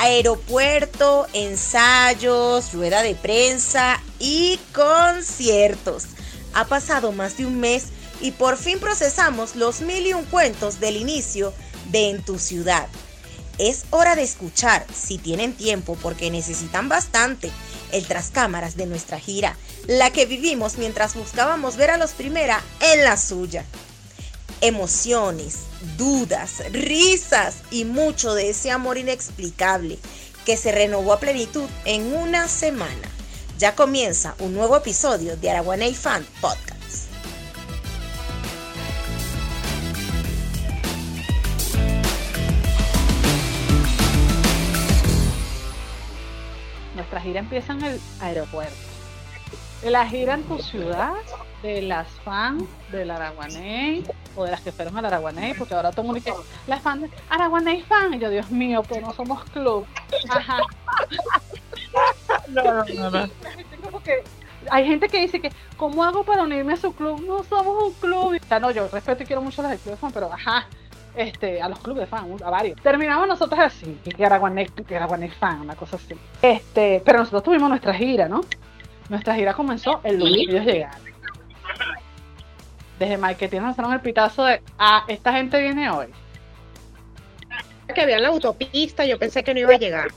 aeropuerto, ensayos, rueda de prensa y conciertos. Ha pasado más de un mes y por fin procesamos los mil y un cuentos del inicio de En tu ciudad. Es hora de escuchar, si tienen tiempo, porque necesitan bastante, el tras cámaras de nuestra gira, la que vivimos mientras buscábamos ver a los primera en la suya. Emociones, dudas, risas y mucho de ese amor inexplicable que se renovó a plenitud en una semana. Ya comienza un nuevo episodio de Araguaney Fan Podcast. Nuestra gira empieza en el aeropuerto. La gira en tu ciudad, de las fans del Araguaney, o de las que fueron al Araguaney, porque ahora todo el mundo dice, las fans de Araguaney fan, y yo, Dios mío, pues no somos club. Ajá. No, no, no, no. Como que hay gente que dice que, ¿cómo hago para unirme a su club? No somos un club. O sea, no, yo respeto y quiero mucho a las del club de fan, pero ajá, este, a los clubes de fan, a varios. Terminamos nosotros así, que Araguaney, que Araguaney fan, una cosa así. Este, pero nosotros tuvimos nuestra gira, ¿no? Nuestra gira comenzó el lunes que ellos llegaron. Desde marketing lanzaron el pitazo de, ah, esta gente viene hoy. que había en la autopista, yo pensé que no iba a llegar.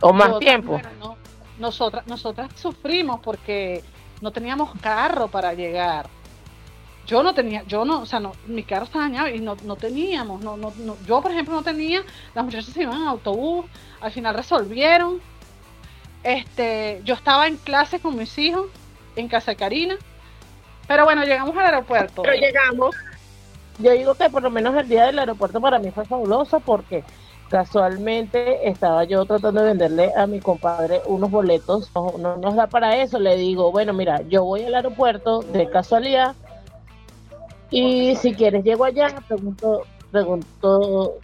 O más Nosotras, tiempo. no, nosotras, nosotras sufrimos porque no teníamos carro para llegar. Yo no tenía, yo no, o sea, no, mi carro estaba dañado y no, no teníamos, no, no, no- yo por ejemplo no tenía, las muchachas se iban en autobús, al final resolvieron. Este, yo estaba en clase con mis hijos, en casa de Karina, pero bueno, llegamos al aeropuerto. Pero llegamos. Yo digo que por lo menos el día del aeropuerto para mí fue fabuloso porque casualmente estaba yo tratando de venderle a mi compadre unos boletos, no, no nos da para eso, le digo, bueno, mira, yo voy al aeropuerto de casualidad y si quieres llego allá, pregunto, pregunto,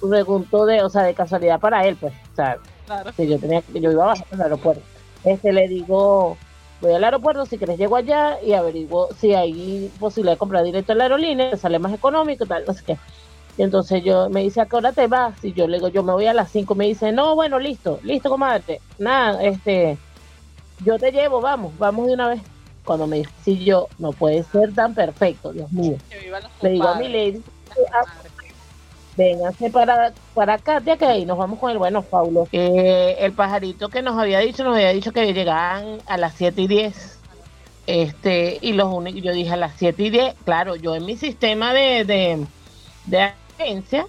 pregunto de, o sea, de casualidad para él, pues, o sea, Claro. que yo tenía que yo iba a bajar al aeropuerto. Este le digo, voy al aeropuerto, si quieres llego allá y averiguo si hay posibilidad de comprar directo a la aerolínea, que sale más económico y tal, no sé qué. Y entonces yo me dice, ¿a qué hora te vas? Y yo le digo, yo me voy a las 5. Me dice, no, bueno, listo, listo, comadre. Nada, este, yo te llevo, vamos, vamos de una vez. Cuando me dice, sí, yo, no puede ser tan perfecto, Dios mío. Le digo a mi lady, "Ah, vénganse para, para Katia, que ahí nos vamos con el bueno Paulo. Eh, el pajarito que nos había dicho, nos había dicho que llegaban a las 7 y 10. Este, y los únicos, yo dije a las 7 y 10, claro, yo en mi sistema de, de, de agencia,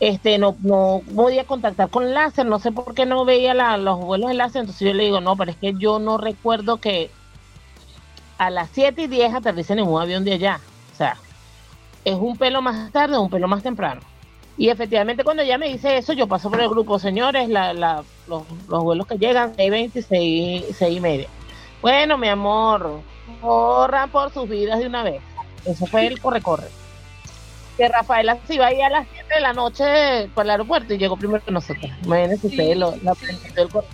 este, no, no podía contactar con láser, no sé por qué no veía la- los vuelos de láser, entonces yo le digo, no, pero es que yo no recuerdo que a las 7 y 10 aterrice ningún avión de allá. O sea, es un pelo más tarde o un pelo más temprano. Y efectivamente cuando ella me dice eso, yo paso por el grupo, señores, la, la, los, los vuelos que llegan, 6.20 y 6, y media. Bueno, mi amor, corran por sus vidas de una vez. Eso fue el corre-corre. Que Rafaela se iba a ir a las 7 de la noche para el aeropuerto y llegó primero que nosotros. Imagínense Sí, ustedes lo- la del corre.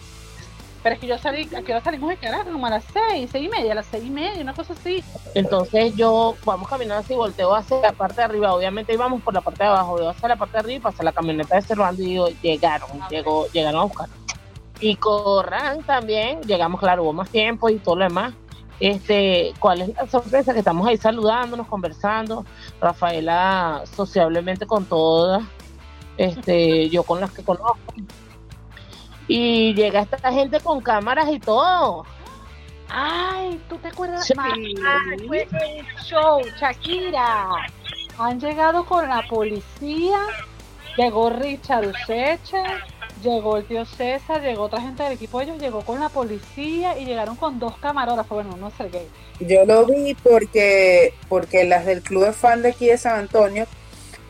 Pero es que yo salí, ¿a qué hora salimos de Caracas? Como a las seis, seis y media, a las seis y media, una cosa así. Entonces yo vamos caminando así, volteo hacia la parte de arriba, obviamente íbamos por la parte de abajo, veo hacia la parte de arriba y pasa la camioneta de Cervando y digo, llegaron, llegó, llegaron a buscar. Y corran también, llegamos, claro, hubo más tiempo y todo lo demás. Este, ¿cuál es la sorpresa? Que estamos ahí saludándonos, conversando, Rafaela sociablemente con todas, este, yo con las que conozco. Y llega esta gente con cámaras y todo. Ay, ¿tú te acuerdas? Sí. Fue el show, Shakira. Han llegado con la policía, llegó Richard Useche, llegó el tío César, llegó otra gente del equipo de ellos, llegó con la policía y llegaron con dos camarógrafos, bueno, uno es el gay. Yo lo vi porque, porque las del club de fan de aquí de San Antonio,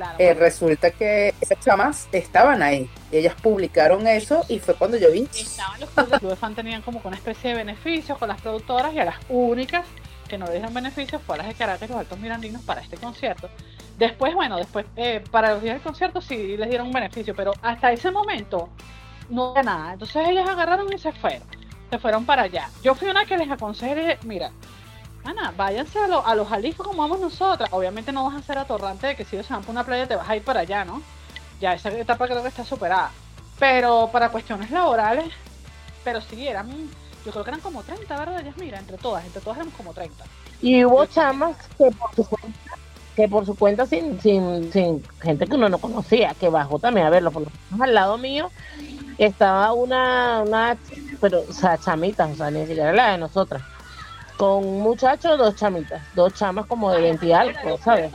Claro, eh, resulta que esas chamas estaban ahí. Ellas publicaron eso y fue cuando yo vi. estaban los clubes, de fan tenían como una especie de beneficios con las productoras y a las únicas que no le dieron beneficios fue a las de Caracas y los Altos Mirandinos para este concierto. Después, bueno, después eh, para los días del concierto sí les dieron un beneficio, pero hasta ese momento no había nada. Entonces ellas agarraron y se fueron, se fueron para allá. Yo fui una que les aconsejé, mira, Ana, váyanse a, lo- a los Jalisco como vamos nosotras. Obviamente no vas a ser atorrante de que si ellos se van por una playa te vas a ir para allá, ¿no? Ya esa etapa creo que está superada. Pero para cuestiones laborales, pero sí, eran, yo creo que eran como 30, ¿verdad? Mira, entre todas, entre todas éramos como 30. Y hubo chamas que por su cuenta, que por su cuenta sin, sin, sin gente que uno no conocía, que bajó también a verlo, por lo menos al lado mío estaba una, una, pero, o sea, chamitas, o sea, ni siquiera la de nosotras. Con un muchacho, dos chamitas, dos chamas como de 20 y algo, ¿sabes?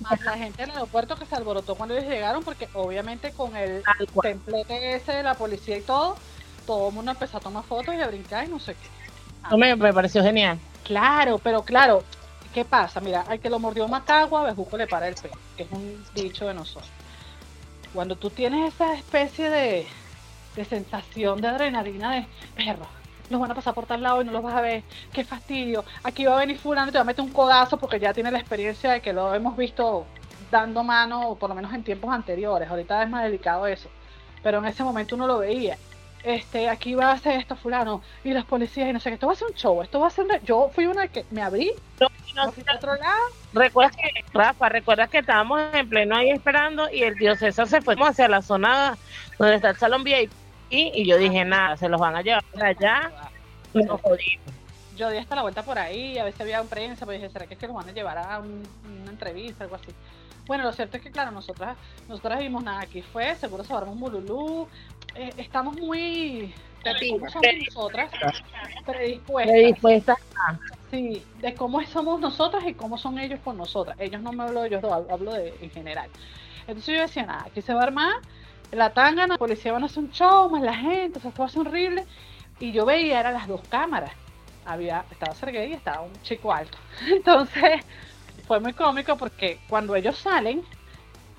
Más la gente del aeropuerto que se alborotó cuando ellos llegaron, porque obviamente con el templete ese de la policía y todo, todo el mundo empezó a tomar fotos y a brincar y no sé qué. Me, me pareció genial. Claro, pero claro, ¿qué pasa? Mira, al que lo mordió Macagua, Bejuco le para el pelo, que es un dicho de nosotros. Cuando tú tienes esa especie de, de sensación de adrenalina de perro, los van a pasar por tal lado y no los vas a ver, qué fastidio. Aquí va a venir fulano y te va a meter un codazo porque ya tiene la experiencia de que lo hemos visto dando mano, por lo menos en tiempos anteriores. Ahorita es más delicado eso. Pero en ese momento uno lo veía. Este, aquí va a hacer esto fulano y los policías y no sé qué. Esto va a ser un show, esto va a ser... un- Yo fui una que me abrí, No, no, me fui a otro lado Recuerdas que, Rafa, recuerdas que estábamos en pleno ahí esperando y el tío César se fue hacia la zona donde está el salón VIP y yo dije, nada, se los van a llevar para allá y nos jodimos. yo di hasta la vuelta por ahí, a veces había un prensa, pero dije, ¿será que es que nos van a llevar a un- una entrevista, algo así? Bueno, lo cierto es que, claro, nosotras, nosotras vimos nada, aquí fue, seguro se un bululú, eh, estamos muy, de cómo somos nosotras, predispuestas, Predispuesta. sí, de cómo somos nosotras y cómo son ellos con nosotras. Ellos no me hablo de ellos dos, hablo- hablo de en general. Entonces yo decía, nada, aquí se va a armar la tangana, la policía van a hacer un show, más la gente, o sea, ser horrible. Y yo veía, eran las dos cámaras. Había, estaba Sergey y estaba un chico alto. Entonces, fue muy cómico porque cuando ellos salen,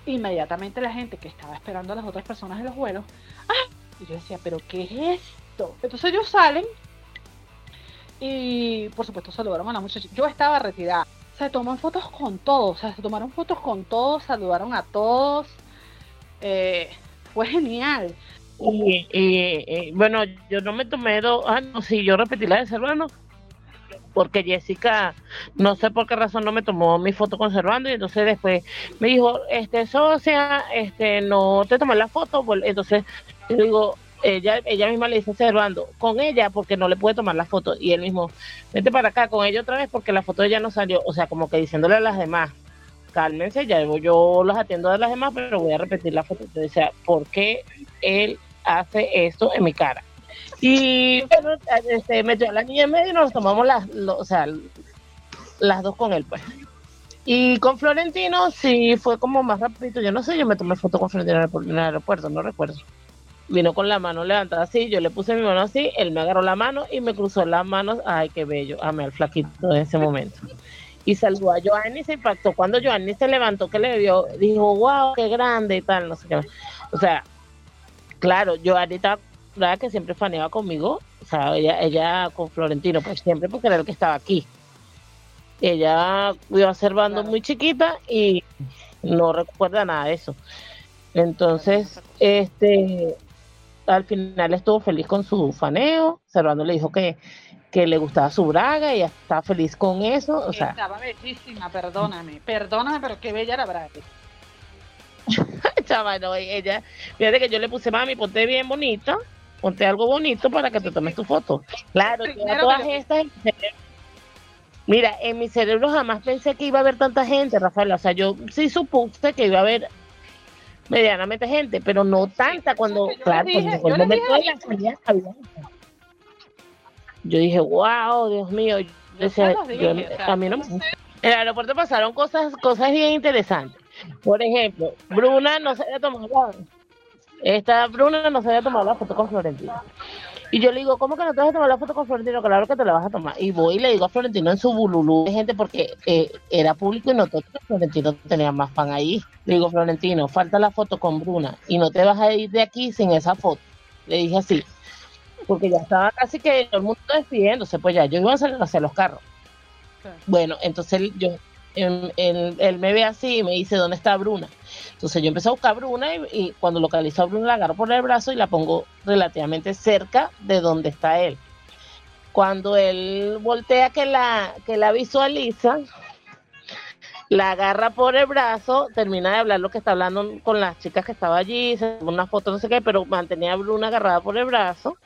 inmediatamente la gente que estaba esperando a las otras personas en los vuelos, ¡ah! Y yo decía, ¿pero qué es esto? Entonces ellos salen y, por supuesto, saludaron a la muchacha. Yo estaba retirada. Se toman fotos con todos, o sea, se tomaron fotos con todos, saludaron a todos. Eh, fue genial. Y, y- y, bueno, yo no me tomé dos, ah, no, sí, yo repetí la de Servando, porque Jessica, no sé por qué razón no me tomó mi foto con Servando, y entonces después me dijo, este, socia, este, no te tomé la foto, entonces yo digo, ella, ella misma le dice Servando, con ella, porque no le puede tomar la foto, y él mismo, vete para acá con ella otra vez, porque la foto de ella no salió, o sea, como que diciéndole a las demás, cálmense, ya yo, los atiendo a las demás, pero voy a repetir la foto, o sea, ¿por qué él hace esto en mi cara? Y bueno, este, a la niña en medio y nos tomamos las, lo- o sea, las dos con él, pues. Y con Florentino sí fue como más rapidito. Yo no sé, yo me tomé foto con Florentino en el aeropuerto, no recuerdo. Vino con la mano levantada así, yo le puse mi mano así, él me agarró la mano y me cruzó las manos. Ay, qué bello, amé al flaquito en ese momento. Y saludó a Joanny, se impactó. Cuando Joanny se levantó, que le vio, dijo, wow, qué grande y tal, no sé qué. O sea, claro, Joanny estaba que siempre faneaba conmigo. O sea, ella, ella con Florentino, pues siempre porque era el que estaba aquí. Ella iba observando Claro. muy chiquita y no recuerda nada de eso. Entonces, este, al final estuvo feliz con su faneo. Servando le dijo que, que le gustaba su braga y estaba feliz con eso. O sea, Estaba bellísima, perdóname, perdóname, pero qué bella la braga. chaval, no, ella, fíjate que yo le puse, mami, ponte bien bonita, ponte algo bonito para que te tomes tu foto. Claro, yo a todas estas en mi cerebro- Mira, en mi cerebro jamás pensé que iba a haber tanta gente, Rafael. O sea, yo sí supuse que iba a haber medianamente gente, pero no tanta cuando, claro, cuando dije- el momento de la salida, había gente. Yo dije, wow, Dios mío. Yo decía, se los dije, yo- o sea, a mí no me en el aeropuerto pasaron cosas, cosas bien interesantes. Por ejemplo, Bruna no se había tomado la, esta Bruna no se había tomado la foto con Florentino. Y yo le digo, ¿cómo que no te vas a tomar la foto con Florentino? Claro que te la vas a tomar. Y voy y le digo a Florentino en su bululú de gente porque eh, era público y notó que Florentino tenía más fan ahí. Le digo, Florentino, falta la foto con Bruna y no te vas a ir de aquí sin esa foto. Le dije así, porque ya estaba casi que todo el mundo despidiéndose, pues ya yo iba a salir hacia los carros. Claro. Bueno, entonces él, yo, él, él- él me ve así y me dice, ¿dónde está Bruna? Entonces yo empecé a buscar a Bruna y, y cuando localizo a Bruna la agarro por el brazo y la pongo relativamente cerca de donde está él. Cuando él voltea que la, que la visualiza, la agarra por el brazo, termina de hablar lo que está hablando con las chicas que estaba allí, se una foto, no sé qué, pero mantenía a Bruna agarrada por el brazo.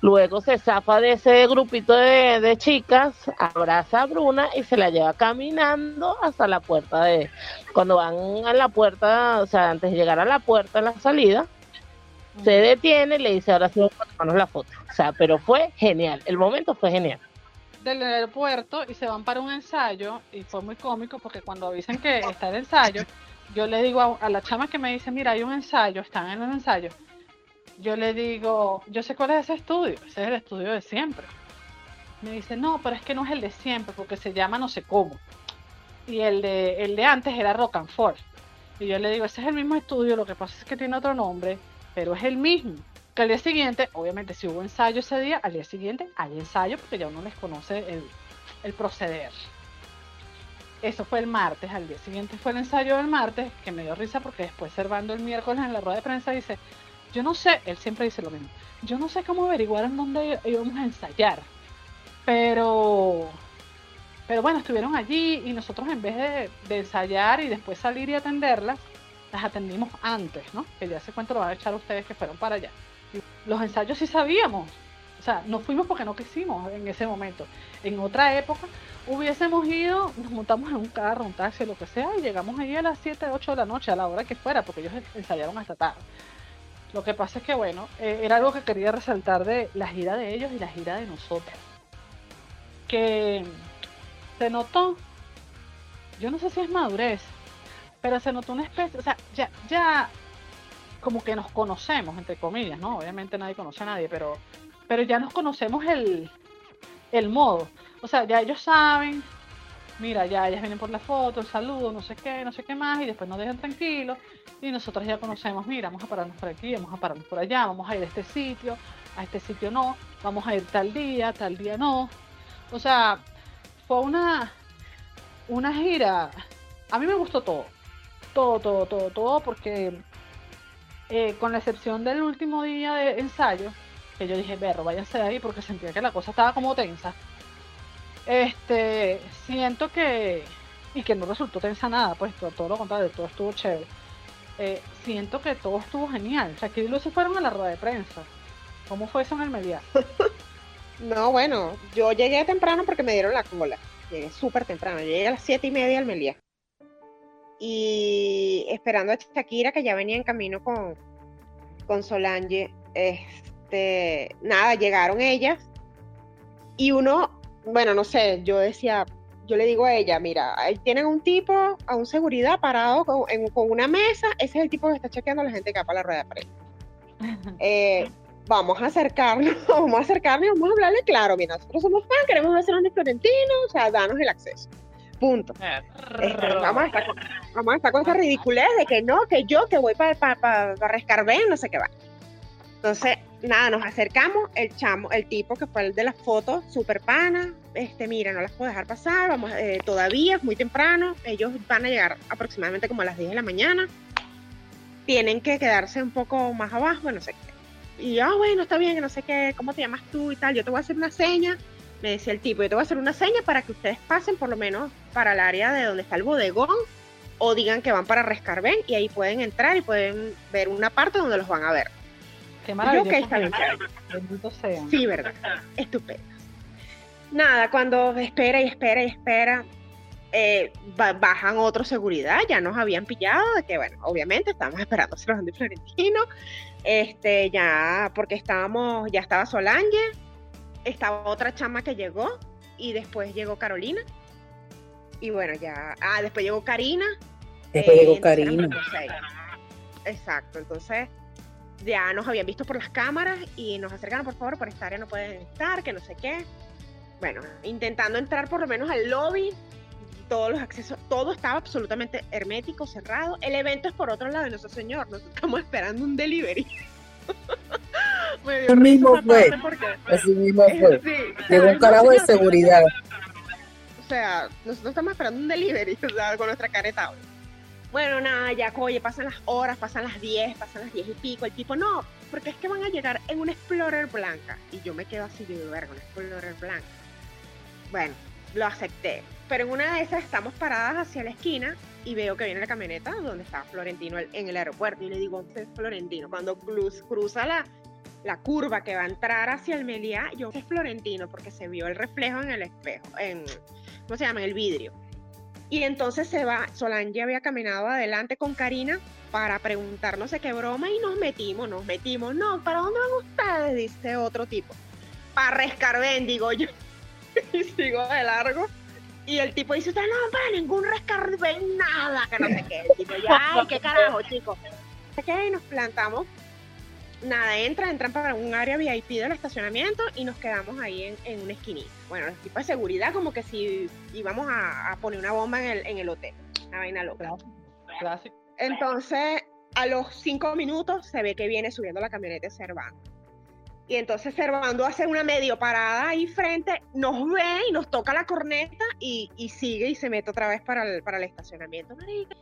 Luego se zafa de ese grupito de, de chicas, abraza a Bruna y se la lleva caminando hasta la puerta de... Cuando van a la puerta, o sea, antes de llegar a la puerta, en la salida, se detiene y le dice, ahora sí, vamos a tomarnos la foto. O sea, pero fue genial, el momento fue genial. Del aeropuerto y se van para un ensayo y fue muy cómico porque cuando avisan que está el ensayo, yo le digo a, a la chama que me dice, mira, hay un ensayo, están en un ensayo. Yo le digo, yo sé cuál es ese estudio, ese es el estudio de siempre. Me dice, no, pero es que no es el de siempre porque se llama no sé cómo. Y el de, el de antes era Rock and Fall. Y yo le digo, ese es el mismo estudio, lo que pasa es que tiene otro nombre, pero es el mismo. Que al día siguiente, obviamente si hubo ensayo ese día, al día siguiente hay ensayo porque ya uno les conoce el, proceder. Eso fue el martes, al día siguiente fue el ensayo del martes, que me dio risa porque después Servando el miércoles en la rueda de prensa dice, yo no sé, él siempre dice lo mismo, yo no sé cómo averiguar en dónde íbamos a ensayar, pero, pero bueno, estuvieron allí y nosotros en vez de, de ensayar y después salir y atenderlas, las atendimos antes, ¿no? Que ya se cuento lo van a echar ustedes que fueron para allá. Los ensayos sí sabíamos, o sea, no fuimos porque no quisimos en ese momento. En otra época hubiésemos ido, nos montamos en un carro, un taxi, lo que sea, y llegamos allí a las 7, 8 de la noche, a la hora que fuera, porque ellos ensayaron hasta tarde. Lo que pasa es que, bueno, eh, era algo que quería resaltar de la gira de ellos y la gira de nosotros. Que se notó, yo no sé si es madurez, pero se notó una especie, o sea, ya, ya como que nos conocemos, entre comillas, ¿no? Obviamente nadie conoce a nadie, pero, pero ya nos conocemos el, el modo. O sea, ya ellos saben, mira, ya ellas vienen por la foto, el saludo, no sé qué, no sé qué más, y después nos dejan tranquilos. Y nosotros ya conocemos, mira, vamos a pararnos por aquí, vamos a pararnos por allá, vamos a ir a este sitio, a este sitio no, vamos a ir tal día, tal día no. O sea, fue una, una gira. A mí me gustó todo. Todo, todo, todo, todo, porque eh, con la excepción del último día de ensayo, que yo dije, berro, váyanse de ahí porque sentía que la cosa estaba como tensa. Este, siento que, y que no resultó tensa nada, pues todo, todo lo contrario, todo estuvo chévere. Eh, siento que todo estuvo genial. Shakira y Lucy fueron a la rueda de prensa. ¿Cómo fue eso en el media? No, bueno, yo llegué temprano porque me dieron la cola. Llegué súper temprano. Llegué a las siete y media al Meliá. Y esperando a Shakira, que ya venía en camino con, con Solange. Este, nada, llegaron ellas. Y uno, bueno, no sé, yo decía, yo le digo a ella, mira, ahí tienen un tipo, a un seguridad parado con, en- con una mesa. Ese es el tipo que está chequeando a la gente que va para la rueda de prensa. Eh, vamos a acercarnos, vamos a acercarnos y vamos a hablarle claro, mira, nosotros somos fans, queremos hacer un Florentino, o sea, danos el acceso. Punto. Este, vamos, a estar con, vamos a estar con esa ridiculez de que no, que yo, que voy para pa, pa, pa Rescarbén, no sé qué va. Entonces, nada, nos acercamos, el chamo, el tipo que fue el de las fotos, super pana, este, mira, no las puedo dejar pasar, vamos, eh, todavía es muy temprano, ellos van a llegar aproximadamente como a las 10 de la mañana, tienen que quedarse un poco más abajo, no sé qué. Y yo, ah, bueno, está bien, no sé qué, ¿cómo te llamas tú y tal? Yo te voy a hacer una seña, me decía el tipo, yo te voy a hacer una seña para que ustedes pasen por lo menos para el área de donde está el bodegón o digan que van para Rescarbén y ahí pueden entrar y pueden ver una parte donde los van a ver. Qué Yo, maravilloso. ok, está bien. Sean. Sí, verdad. Estupendo. Nada, cuando espera y espera y espera, eh, ba- bajan otro seguridad, ya nos habían pillado, de que bueno, obviamente estábamos esperando a Florentino, este, ya, porque estábamos, ya estaba Solange, estaba otra chama que llegó, y después llegó Carolina, y bueno, ya, ah, después llegó Karina, Después eh, llegó Karina. Exacto, entonces ya nos habían visto por las cámaras y nos acercaron, por favor, por esta área no pueden estar, que no sé qué. Bueno, intentando entrar por lo menos al lobby, todos los accesos, todo estaba absolutamente hermético, cerrado. El evento es por otro lado de nuestro señor, nosotros estamos esperando un delivery. Dio Así mismo esa fue. Así mismo fue. Sí, Llegó un carajo de seguridad. o sea, nosotros estamos esperando un delivery, o sea, con nuestra careta. Bueno, nada, ya, oye, pasan las horas, pasan las 10, pasan las 10 y pico. El tipo, no, porque es que van a llegar en una Explorer blanca. Y yo me quedo así, yo digo, verga, una Explorer blanca. Bueno, lo acepté. Pero en una de esas estamos paradas hacia la esquina y veo que viene la camioneta donde estaba Florentino en el aeropuerto. Y le digo, usted es Florentino. Cuando cruz- cruza la, la curva que va a entrar hacia el Meliá, yo es Florentino porque se vio el reflejo en el espejo, en, ¿cómo se llama? En el vidrio. Y entonces se va, Solange había caminado adelante con Karina para preguntar no sé qué broma y nos metimos, nos metimos. No, ¿para dónde van ustedes? Dice otro tipo. Para Rescarben, digo yo. y sigo de largo. Y el tipo dice, usted no, para ningún Rescarben, nada, que no sé qué. El tipo, ya, ay, qué carajo, chicos. Ok, nos plantamos. Nada, entra, entran para un área VIP del estacionamiento y nos quedamos ahí en, en una esquinita. Bueno, los tipos de seguridad como que si íbamos a, a poner una bomba en el, en el hotel. Una vaina loca. Clásico. Entonces, a los cinco minutos se ve que viene subiendo la camioneta de Servando. Y entonces Servando hace una medio parada ahí frente, nos ve y nos toca la corneta y, y sigue y se mete otra vez para el, para el estacionamiento. marica.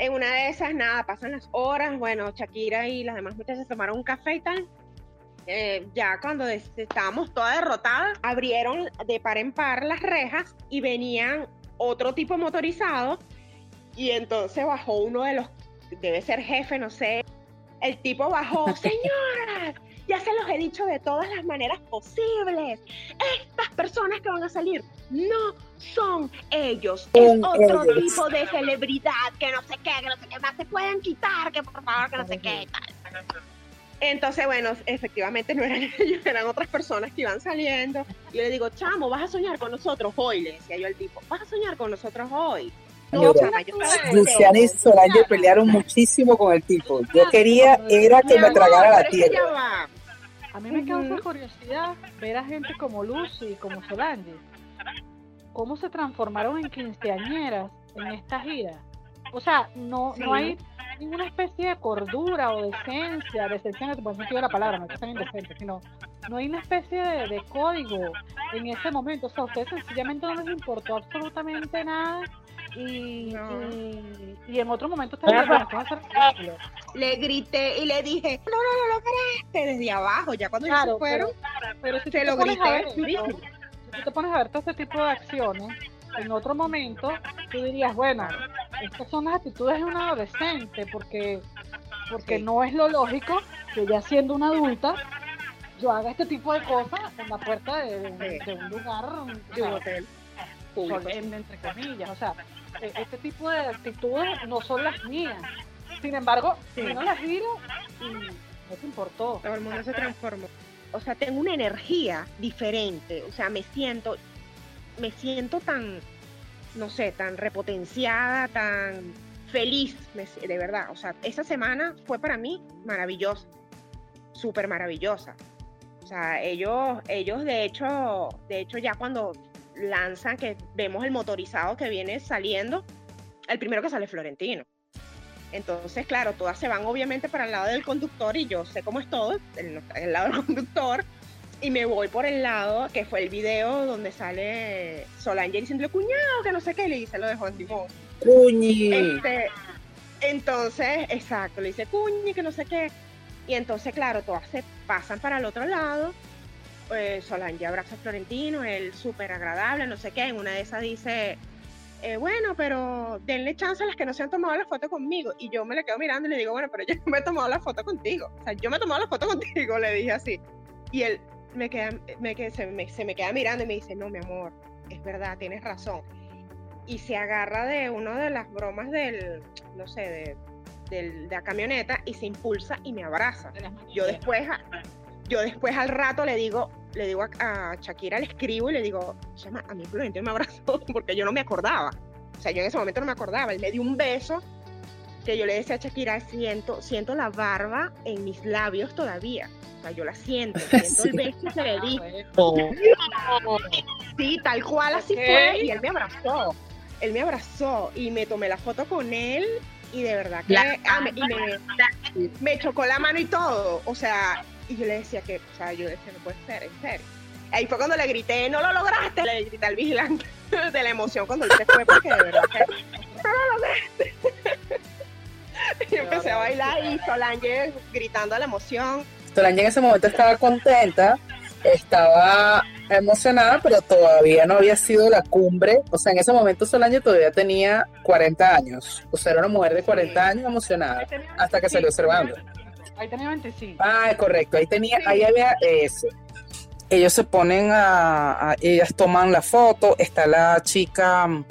En una de esas, nada, pasan las horas. Bueno, Shakira y las demás muchachas tomaron un café y tal. Eh, ya cuando estábamos todas derrotadas, abrieron de par en par las rejas y venían otro tipo motorizado y entonces bajó uno de los, debe ser jefe, no sé. El tipo bajó, señoras, ya se los he dicho de todas las maneras posibles. Estas personas que van a salir no son ellos. Es otro ellos. tipo de celebridad que no sé qué, que no sé qué más se pueden quitar, que por favor, que no sé qué. tal. Entonces, bueno, efectivamente no eran ellos, eran otras personas que iban saliendo. Y yo le digo, chamo, vas a soñar con nosotros hoy, le decía yo al tipo, vas a soñar con nosotros hoy. No, chama, yo Luciana y. Solange pelearon muchísimo con el tipo. Yo quería, era que me tragara la tierra. A mí me causa curiosidad ver a gente como Lucy, como Solange, cómo se transformaron en quinceañeras en esta gira. O sea, no, no hay ninguna especie de cordura o decencia, decencia en el buen sentido de la palabra, no es indecentes, sino no hay una especie de, de código en ese momento. O sea, a ustedes sencillamente no les importó absolutamente nada y, No. y, y en otro momento ustedes dijeron, "Esto va a ser ridículo". Le grité y le dije, no, no, no lo lograste desde abajo. Ya cuando ellos Claro, se fueron, pero, pero si te lo pones a ver grité esto, durísimo. si te pones a ver todo este tipo de acciones, en otro momento tú dirías, bueno, estas son las actitudes de un adolescente, porque, porque Sí. no es lo lógico que ya siendo una adulta yo haga este tipo de cosas en la puerta de, de- Sí. de un lugar de un hotel. Solemne, entre comillas. O sea, e- este tipo de actitudes no son las mías. Sin embargo, Sí. vino la gira y no te importó. todo el mundo se transformó. O sea, tengo una energía diferente. O sea, me siento, me siento tan, no sé, tan repotenciada, tan feliz, si- de verdad. O sea, esa semana fue para mí maravillosa, súper maravillosa. O sea, ellos, ellos de hecho, de hecho ya cuando lanzan, que vemos el motorizado que viene saliendo, el primero que sale es Florentino. Entonces, claro, todas se van obviamente para el lado del conductor y yo sé cómo es todo, el, el lado del conductor, y me voy por el lado que fue el video donde sale Solange diciendo cuñado, que no sé qué, le dice lo de Juan Simón. Cuñi. Este, entonces, exacto, le dice cuñi, que no sé qué. Y entonces, claro, todas se pasan para el otro lado. Eh, Solange abraza a Florentino, él súper agradable, no sé qué. En una de esas dice, eh, bueno, pero denle chance a las que no se han tomado la foto conmigo. Y yo me le quedo mirando y le digo, bueno, pero yo no me he tomado la foto contigo. O sea, yo me he tomado la foto contigo, le dije así. Y él me queda, me queda- se, me, se me queda mirando y me dice, no, mi amor, es verdad, tienes razón. Y se agarra de una de las bromas del, no sé, de, del- de la camioneta y se impulsa y me abraza. Yo después, yo después al rato le digo, le digo a, a Shakira, le escribo y le digo, llama, a mí Florentino me abrazó porque yo no me acordaba. O sea, yo en ese momento no me acordaba. Él me dio un beso que yo le decía a Shakira, siento, siento la barba en mis labios todavía. O sea, yo la siento, siento el beso que le di. Ah, Sí, tal cual así fue. Y él me abrazó. Él me abrazó y me tomé la foto con él. Y de verdad que La- ah, me, y me, me chocó la mano y todo. O sea, y yo le decía que, o sea, yo decía, no puede ser, en serio. Ahí fue cuando le grité, no lo lograste. Le grité al vigilante de la emoción cuando él se fue, porque de verdad que no lo lograste. y empecé a bailar y Solange gritando a la emoción. Solange en ese momento estaba contenta, estaba emocionada, pero todavía no había sido la cumbre. O sea, en ese momento Solange todavía tenía 40 años. O sea, era una mujer de 40 años emocionada hasta que salió observando. Ahí tenía 25. Ah, correcto, ahí tenía, ahí había eso. Ellos se ponen a, a- ellas toman la foto, está la chica mm,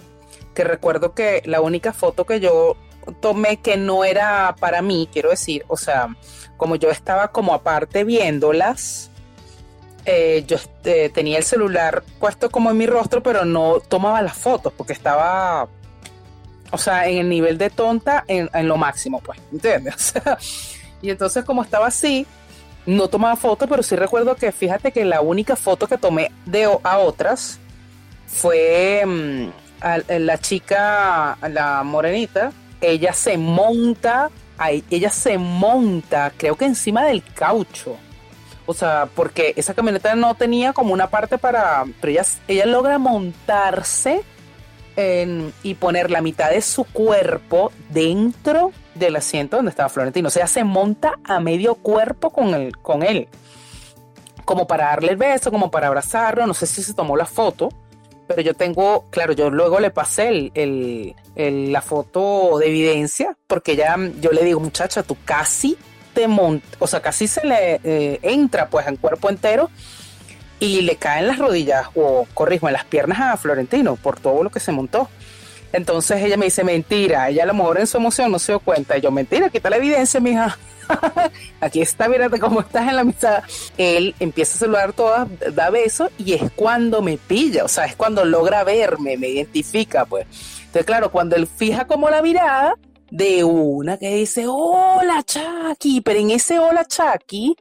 que recuerdo que la única foto que yo tomé que no era para mí, quiero decir, o sea, como yo estaba como aparte viéndolas, eh, yo este, tenía el celular puesto como en mi rostro, pero no tomaba las fotos porque estaba, o sea, en el nivel de tonta en, en lo máximo, pues, ¿entiendes? O sea, y entonces como estaba así, no tomaba fotos, pero sí recuerdo que fíjate que la única foto que tomé de a otras fue mm, a la chica, la morenita, ella se monta, ahí, ella se monta, creo que encima del caucho. O sea, porque esa camioneta no tenía como una parte para, pero ella, ella logra montarse en- y poner la mitad de su cuerpo dentro del asiento donde estaba Florentino. O sea, se monta a medio cuerpo con, el, con él. Como para darle el beso, como para abrazarlo. No sé si se tomó la foto. Pero yo tengo, claro, yo luego le pasé el, el- la foto de evidencia. Porque ya yo le digo, muchacha, tú casi te montas. O sea, casi se le eh, entra pues en cuerpo entero. Y le caen las rodillas, o corrijo, en las piernas a Florentino por todo lo que se montó. Entonces ella me dice, mentira, ella a lo mejor en su emoción no se dio cuenta. Y yo, mentira, quita la evidencia, mija. Aquí está, mírate cómo estás en la mitad. Él empieza a saludar todas, da besos y es cuando me pilla, o sea, es cuando logra verme, me identifica, pues. Entonces, claro, cuando él fija como la mirada de una que dice, hola, Chucky, pero en ese hola, Chucky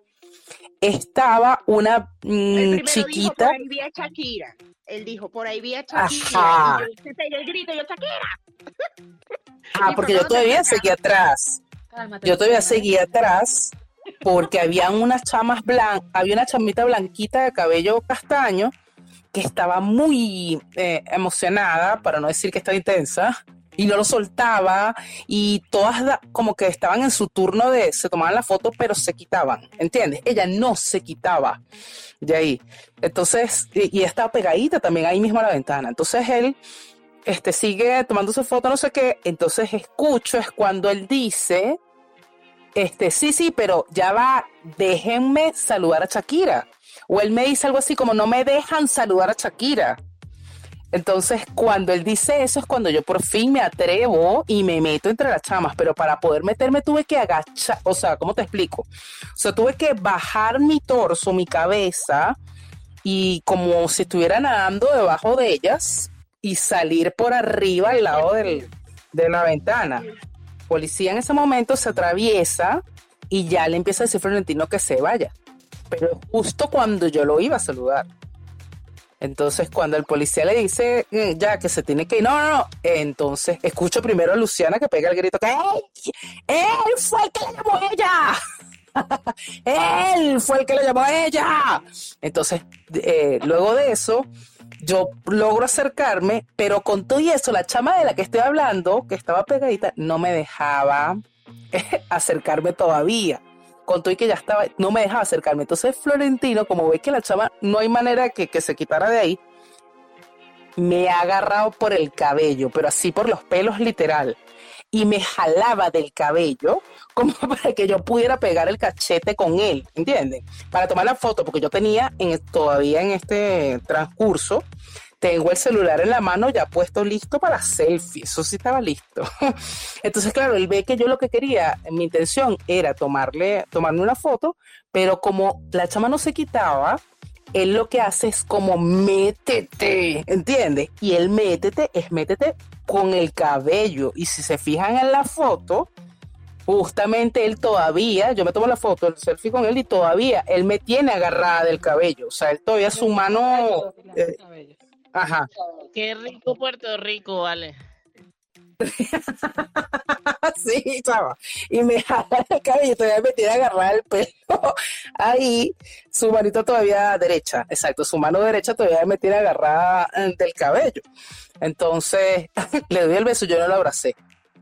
estaba una mm, dijo, chiquita. Shakira. Él dijo, por ahí vi a Shakira. Y yo el grito, yo, Shakira. Ah, porque yo todavía seguía atrás. Cálmate, Yo todavía seguía atrás porque había unas chamas blancas, había una chamita blanquita de cabello castaño que estaba muy eh, emocionada, para no decir que estaba intensa, y no lo soltaba, y todas da- como que estaban en su turno de, se tomaban la foto, pero se quitaban, ¿entiendes? Ella no se quitaba de ahí. Entonces, y, y estaba pegadita también ahí mismo a la ventana. Entonces él este, sigue tomando su foto, no sé qué. Entonces escucho, es cuando él dice, este, sí, sí, pero ya va, déjenme saludar a Shakira. O él me dice algo así como, no me dejan saludar a Shakira. Entonces, cuando él dice eso es cuando yo por fin me atrevo y me meto entre las chamas, pero para poder meterme tuve que agachar, o sea, ¿cómo te explico? O sea, tuve que bajar mi torso, mi cabeza y como si estuviera nadando debajo de ellas y salir por arriba al lado del- de la ventana. Policía en ese momento se atraviesa y ya le empieza a decir Florentino que se vaya. Pero justo cuando yo lo iba a saludar. Entonces, cuando el policía le dice "Mm, ya que se tiene que ir, no, no, no. Entonces, escucho primero a Luciana que pega el grito que ¡Ey! ¡Él fue el que la llamó a ella! ¡Él fue el que la llamó a ella! Entonces, eh, luego de eso, yo logro acercarme, pero con todo y eso, la chama de la que estoy hablando, que estaba pegadita, no me dejaba acercarme todavía. Con todo y que ya estaba, no me dejaba acercarme. Entonces Florentino, como ve que la chama no hay manera que, que se quitara de ahí, me ha agarrado por el cabello, pero así por los pelos literal. Y me jalaba del cabello como para que yo pudiera pegar el cachete con él, ¿entienden? Para tomar la foto, porque yo tenía en, todavía en este transcurso, tengo el celular en la mano ya puesto listo para selfie, eso sí estaba listo. Entonces, claro, él ve que yo lo que quería, mi intención era tomarle, tomarme una foto, pero como la chama no se quitaba, él lo que hace es como métete, ¿entiendes? Y el métete es métete con el cabello. Y si se fijan en la foto, justamente él todavía, yo me tomo la foto, el selfie con él y todavía él me tiene agarrada del cabello. O sea, él todavía su mano... eh, ajá. Qué rico Puerto Rico, vale. sí, chava. Y me jala el cabello, todavía me tiene agarrada el pelo. Ahí, su manito todavía derecha, exacto, su mano derecha todavía me tiene agarrada eh, del cabello. Entonces, le doy el beso, yo no lo abracé.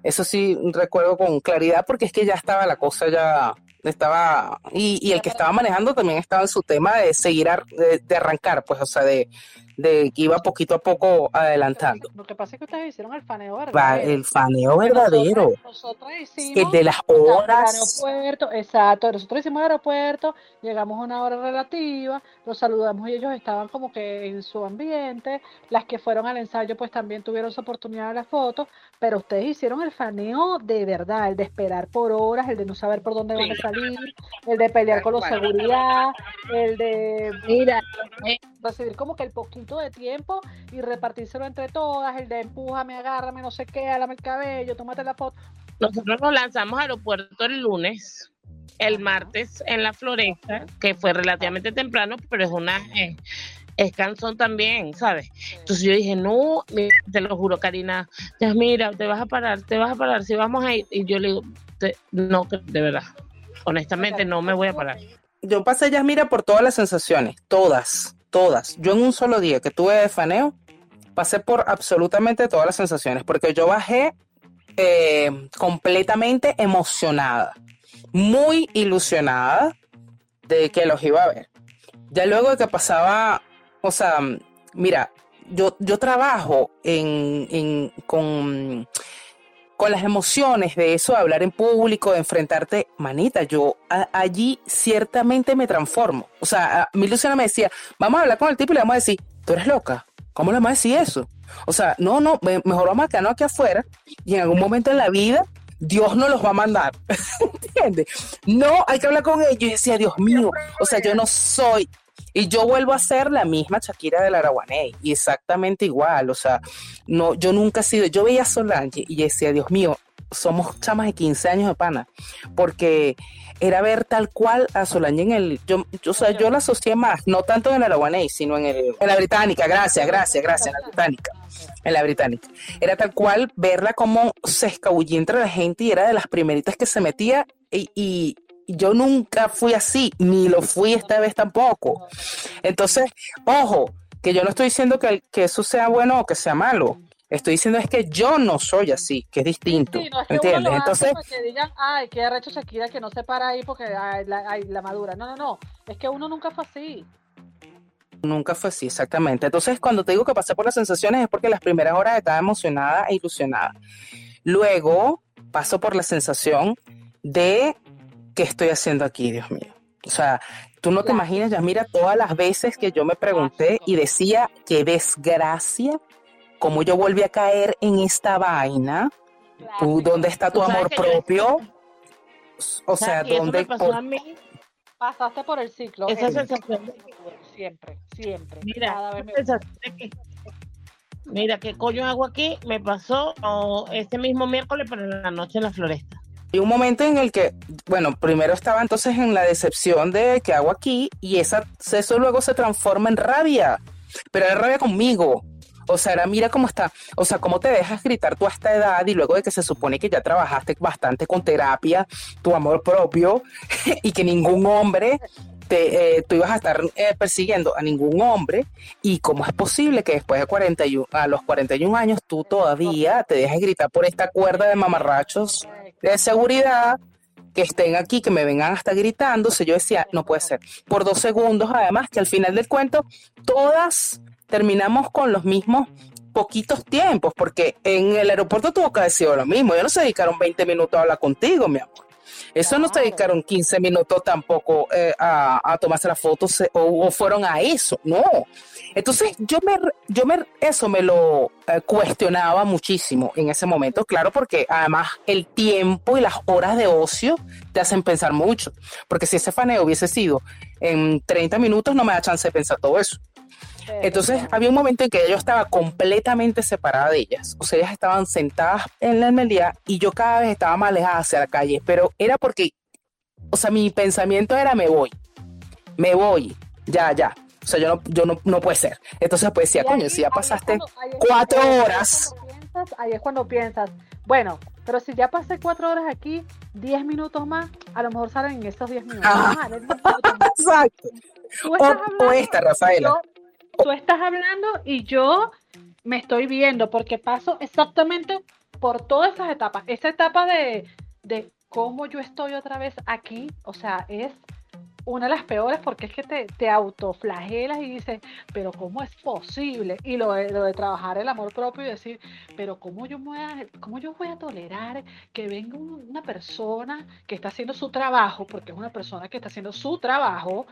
Eso sí recuerdo con claridad porque es que ya estaba la cosa ya, estaba, y, y el que estaba manejando también estaba en su tema de seguir, ar- de, de arrancar, pues, o sea, de, de que iba poquito a poco adelantando. Lo que pasa es que ustedes hicieron el faneo verdadero. el faneo Que verdadero, Nosotros, nosotros hicimos el de las sea, el horas. aeropuerto, exacto. Nosotros hicimos el aeropuerto, llegamos a una hora relativa, los saludamos y ellos estaban como que en su ambiente. Las que fueron al ensayo, pues también tuvieron su oportunidad de la foto, pero ustedes hicieron el faneo de verdad, el de esperar por horas, el de no saber por dónde van a salir, el de pelear con cual. seguridad, el de Mira, eh, recibir como que el poquito de tiempo y repartírselo entre todas, el de empújame, agárrame, no sé qué, álame el cabello, tómate la foto. nosotros nos lanzamos al aeropuerto el lunes, el martes en la floresta, que fue relativamente temprano, pero es una eh, es cansón también, ¿sabes? Entonces yo dije, no, te lo juro, Karina, ya mira, te vas a parar, te vas a parar, si vamos a ir. Y yo le digo, "Te- no, de verdad, honestamente no me voy a parar. Yo pasé, Yasmira, por todas las sensaciones, todas, todas. Yo en un solo día que tuve de faneo, pasé por absolutamente todas las sensaciones, porque yo bajé eh, completamente emocionada, muy ilusionada de que los iba a ver. Ya luego de que pasaba, o sea, mira, yo, yo trabajo en, en- con, con las emociones de eso, de hablar en público, de enfrentarte, manita, yo allí ciertamente me transformo. O sea, a- mi Luciana me decía, vamos a hablar con el tipo y le vamos a decir, tú eres loca, ¿cómo le vamos a decir eso? O sea, no, no, me- mejor vamos a quedarnos aquí afuera y en algún momento en la vida Dios nos los va a mandar. ¿Entiendes? No, hay que hablar con ellos. Y decía, Dios mío, o sea, yo no soy. Y yo vuelvo a ser la misma Shakira del Araguaney, y exactamente igual, o sea, no, yo nunca he sido, yo veía a Solange y decía, Dios mío, somos chamas de 15 años de pana, porque era ver tal cual a Solange en el, yo, yo- o sea, yo la asocié más, no tanto en el Araguaney, sino en, el, en la británica, gracias, gracias, gracias, en la británica, en la británica. Era tal cual verla como se escabullía entre la gente y era de las primeritas que se metía y yo nunca fui así, ni lo fui esta vez tampoco. Entonces, ojo, que yo no estoy diciendo que, que eso sea bueno o que sea malo. Estoy diciendo es que yo no soy así, que es distinto. Sí, no es que ¿Entiendes? Entonces, que digan, ay, qué arrecho Shakira que no se para ahí porque ay, la, ay, la madura. No, no, no. Es que uno nunca fue así. nunca fue así, exactamente. Entonces, cuando te digo que pasé por las sensaciones es porque las primeras horas estaba emocionada e ilusionada. Luego paso por la sensación de qué estoy haciendo aquí, Dios mío. O sea, tú no te imaginas, ya mira todas las veces que yo me pregunté y decía, qué desgracia, cómo yo volví a caer en esta vaina. ¿Tú, ¿Dónde está tu amor propio? O sea, ¿dónde? me pasó por- a mí, Pasaste por el ciclo. esa sensación de Siempre, siempre. Mira, Cada vez me- que- mira, ¿qué coño hago aquí? Me pasó oh, este mismo miércoles, pero en la noche en la floresta. Y un momento en el que, bueno, primero estaba entonces en la decepción de qué hago aquí y esa, eso luego se transforma en rabia, pero era rabia conmigo. O sea, era mira cómo está, o sea, cómo te dejas gritar tú a esta edad y luego de que se supone que ya trabajaste bastante con terapia, tu amor propio y que ningún hombre te, eh, tú ibas a estar eh, persiguiendo a ningún hombre y cómo es posible que después de 41, a los 41 años tú todavía te dejes gritar por esta cuerda de mamarrachos de seguridad que estén aquí, que me vengan hasta gritando. yo decía, no puede ser. Por dos segundos, además, que al final del cuento, todas terminamos con los mismos poquitos tiempos, porque en el aeropuerto tuvo que haber sido lo mismo. Ya no se dedicaron 20 minutos a hablar contigo, mi amor. Eso no se dedicaron 15 minutos tampoco eh, a, a tomarse las fotos o, o fueron a eso, no. Entonces yo me, yo me, eso me lo eh, cuestionaba muchísimo en ese momento, claro, porque además el tiempo y las horas de ocio te hacen pensar mucho, porque si ese faneo hubiese sido en 30 minutos no me da chance de pensar todo eso. Entonces había un momento en que yo estaba completamente separada de ellas. O sea, ellas estaban sentadas en la almería y yo cada vez estaba más alejada hacia la calle. Pero era porque, o sea, mi pensamiento era me voy, me voy, ya, ya. O sea, yo no, yo no, no puede ser. Entonces pues decía, coño, si ya pasaste cuando- cuatro horas. cuando piensas- ahí es cuando piensas, bueno, pero si ya pasé cuatro horas aquí, diez minutos más, a lo mejor salen en estos diez minutos. Ah. Más. Exacto. O, esta, Rafaela. yo- tú estás hablando y yo me estoy viendo porque paso exactamente por todas esas etapas. Esa etapa de, de cómo yo estoy otra vez aquí, o sea, es una de las peores porque es que te, te autoflagelas y dices, pero ¿cómo es posible? Y lo de, lo de trabajar el amor propio y decir, pero ¿cómo yo, voy a, cómo yo voy a tolerar que venga un- una persona que está haciendo su trabajo, porque es una persona que está haciendo su trabajo,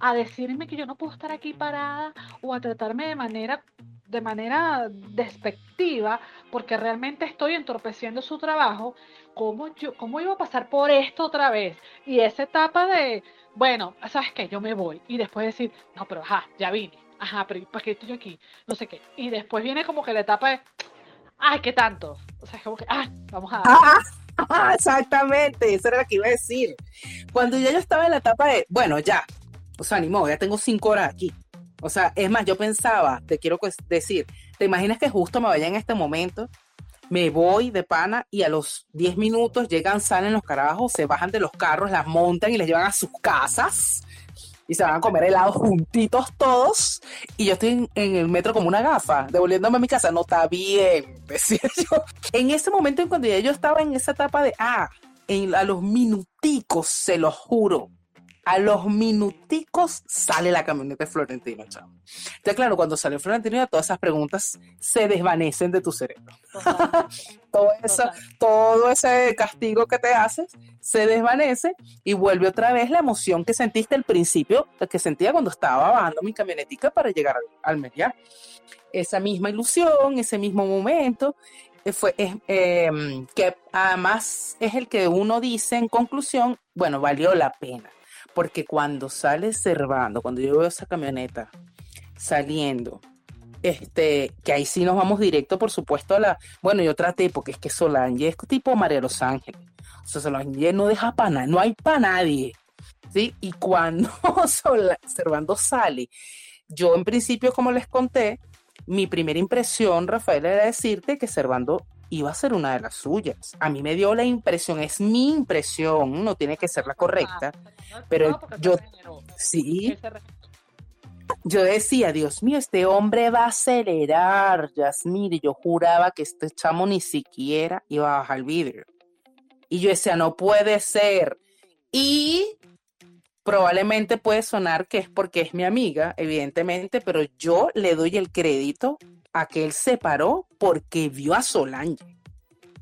a decirme que yo no puedo estar aquí parada o a tratarme de manera de manera despectiva porque realmente estoy entorpeciendo su trabajo, ¿cómo, yo, ¿cómo iba a pasar por esto otra vez? Y esa etapa de, bueno, ¿sabes qué? Yo me voy. Y después decir, no, pero ajá, ya vine. Ajá, pero ¿para qué estoy yo aquí? No sé qué. Y después viene como que la etapa de, ay, ¿qué tanto? O sea, es como que, ah, vamos a... Ah, exactamente, eso era lo que iba a decir. Cuando ya yo estaba en la etapa de, bueno, ya, o sea, ni modo, ya tengo cinco horas aquí. O sea, es más, yo pensaba, te quiero decir, ¿te imaginas que justo me vaya en este momento? Me voy de pana y a los 10 minutos llegan, salen los carajos, se bajan de los carros, las montan y les llevan a sus casas y se van a comer helado juntitos todos. Y yo estoy en, en el metro como una gafa, devolviéndome a mi casa. No está bien, decía yo. En ese momento, en cuando ya yo estaba en esa etapa de, ah, a los minuticos, se los juro, a los minuticos sale la camioneta de Florentino, chamo. Entonces, claro, cuando salió Florentino, todas esas preguntas se desvanecen de tu cerebro. todo, eso, todo ese castigo que te haces se desvanece y vuelve otra vez la emoción que sentiste al principio, que sentía cuando estaba bajando mi camionetica para llegar al, al Meriá. Esa misma ilusión, ese mismo momento, eh, fue es, eh, que además es el que uno dice en conclusión, bueno, valió la pena, porque cuando sale Cervando, cuando yo veo esa camioneta saliendo, este, que ahí sí nos vamos directo, por supuesto, a la, bueno, yo traté, porque es que Solange es tipo María Los Ángeles, o sea, Solange no deja para nadie, no hay para nadie, ¿sí? Y cuando Sola- Servando sale, yo en principio, como les conté, mi primera impresión, Rafael, era decirte que Servando iba a ser una de las suyas. A mí me dio la impresión, es mi impresión, no tiene que ser la correcta, pero yo- sí, yo decía, Dios mío, este hombre va a acelerar, Yasmín, y yo juraba que este chamo ni siquiera iba a bajar el vidrio. Y yo decía, no puede ser. Y probablemente puede sonar que es porque es mi amiga, evidentemente, pero yo le doy el crédito a que él se paró porque vio a Solange.